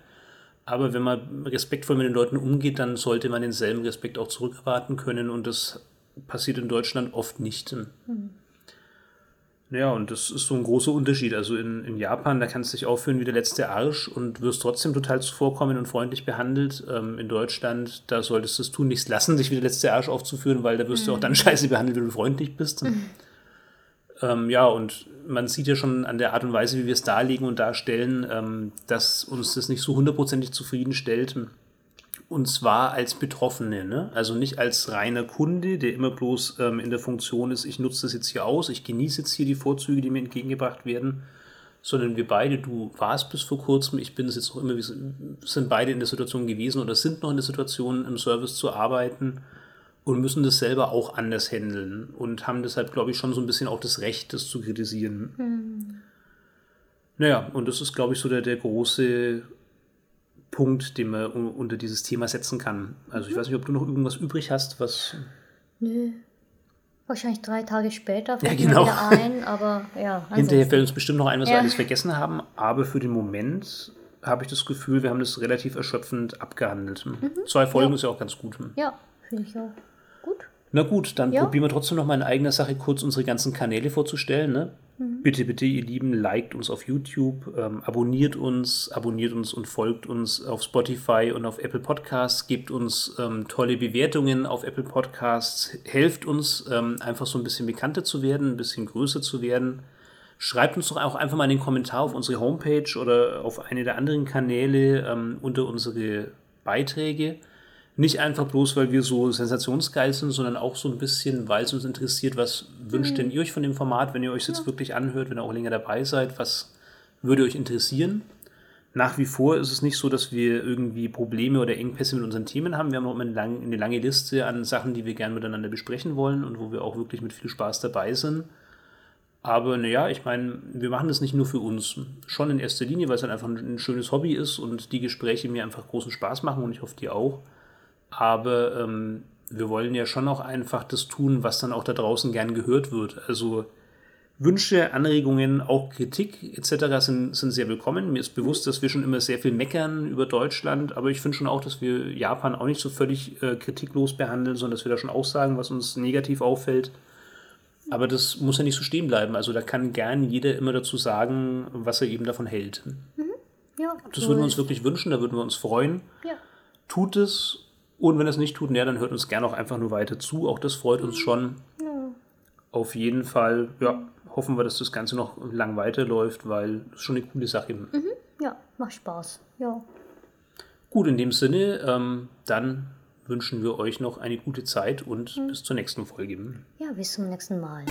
Aber wenn man respektvoll mit den Leuten umgeht, dann sollte man denselben Respekt auch zurückerwarten können und das passiert in Deutschland oft nicht. Mhm. Ja, und das ist so ein großer Unterschied. Also in, in Japan, da kannst du dich aufführen wie der letzte Arsch und wirst trotzdem total zuvorkommen und freundlich behandelt. Ähm, in Deutschland, da solltest du es tun, nichts lassen, sich wie der letzte Arsch aufzuführen, weil da wirst mhm. du auch dann scheiße behandelt, wenn du freundlich bist. Mhm. Ähm, ja, und man sieht ja schon an der Art und Weise, wie wir es darlegen und darstellen, ähm, dass uns das nicht so hundertprozentig zufriedenstellt. Und zwar als Betroffene, ne? also nicht als reiner Kunde, der immer bloß ähm, in der Funktion ist, ich nutze das jetzt hier aus, ich genieße jetzt hier die Vorzüge, die mir entgegengebracht werden, sondern wir beide, du warst bis vor kurzem, ich bin es jetzt auch immer, wir sind beide in der Situation gewesen oder sind noch in der Situation, im Service zu arbeiten und müssen das selber auch anders handeln und haben deshalb, glaube ich, schon so ein bisschen auch das Recht, das zu kritisieren. Hm. Naja, und das ist, glaube ich, so der, der große Punkt, den man unter dieses Thema setzen kann. Also ich mhm. weiß nicht, ob du noch irgendwas übrig hast, was... Nö. Wahrscheinlich drei Tage später fällt ja, genau. wieder ein, aber ja. [laughs] Hinterher fällt uns bestimmt noch ein, was ja. wir alles vergessen haben, aber für den Moment habe ich das Gefühl, wir haben das relativ erschöpfend abgehandelt. Mhm. Zwei Folgen ja. ist ja auch ganz gut. Ja, finde ich auch. Na gut, dann ja. probieren wir trotzdem noch mal in eigener Sache kurz unsere ganzen Kanäle vorzustellen. Ne? Bitte, bitte, ihr Lieben, liked uns auf YouTube, ähm, abonniert uns, abonniert uns und folgt uns auf Spotify und auf Apple Podcasts, gebt uns ähm, tolle Bewertungen auf Apple Podcasts, helft uns ähm, einfach so ein bisschen bekannter zu werden, ein bisschen größer zu werden. Schreibt uns doch auch einfach mal einen Kommentar auf unsere Homepage oder auf eine der anderen Kanäle ähm, unter unsere Beiträge. Nicht einfach bloß, weil wir so sensationsgeil sind, sondern auch so ein bisschen, weil es uns interessiert, was wünscht mhm. denn ihr euch von dem Format, wenn ihr euch jetzt ja. wirklich anhört, wenn ihr auch länger dabei seid, was würde euch interessieren? Nach wie vor ist es nicht so, dass wir irgendwie Probleme oder Engpässe mit unseren Themen haben. Wir haben auch eine lange, eine lange Liste an Sachen, die wir gerne miteinander besprechen wollen und wo wir auch wirklich mit viel Spaß dabei sind. Aber naja, ich meine, wir machen das nicht nur für uns. Schon in erster Linie, weil es dann einfach ein schönes Hobby ist und die Gespräche mir einfach großen Spaß machen und ich hoffe, dir auch. Aber ähm, wir wollen ja schon auch einfach das tun, was dann auch da draußen gern gehört wird. Also Wünsche, Anregungen, auch Kritik etc. Sind, sind sehr willkommen. Mir ist bewusst, dass wir schon immer sehr viel meckern über Deutschland, aber ich finde schon auch, dass wir Japan auch nicht so völlig äh, kritiklos behandeln, sondern dass wir da schon auch sagen, was uns negativ auffällt. Aber das muss ja nicht so stehen bleiben. Also da kann gern jeder immer dazu sagen, was er eben davon hält. Mhm. Ja, das würden wir uns wirklich wünschen, da würden wir uns freuen. Ja. Tut es und wenn es nicht tut, ja, dann hört uns gerne auch einfach nur weiter zu. Auch das freut uns schon. Ja. Auf jeden Fall, ja, hoffen wir, dass das Ganze noch lang weiterläuft, weil es schon eine coole Sache ist. Mhm. Ja, macht Spaß. Ja. Gut, in dem Sinne, ähm, dann wünschen wir euch noch eine gute Zeit und mhm. bis zur nächsten Folge. Ja, bis zum nächsten Mal.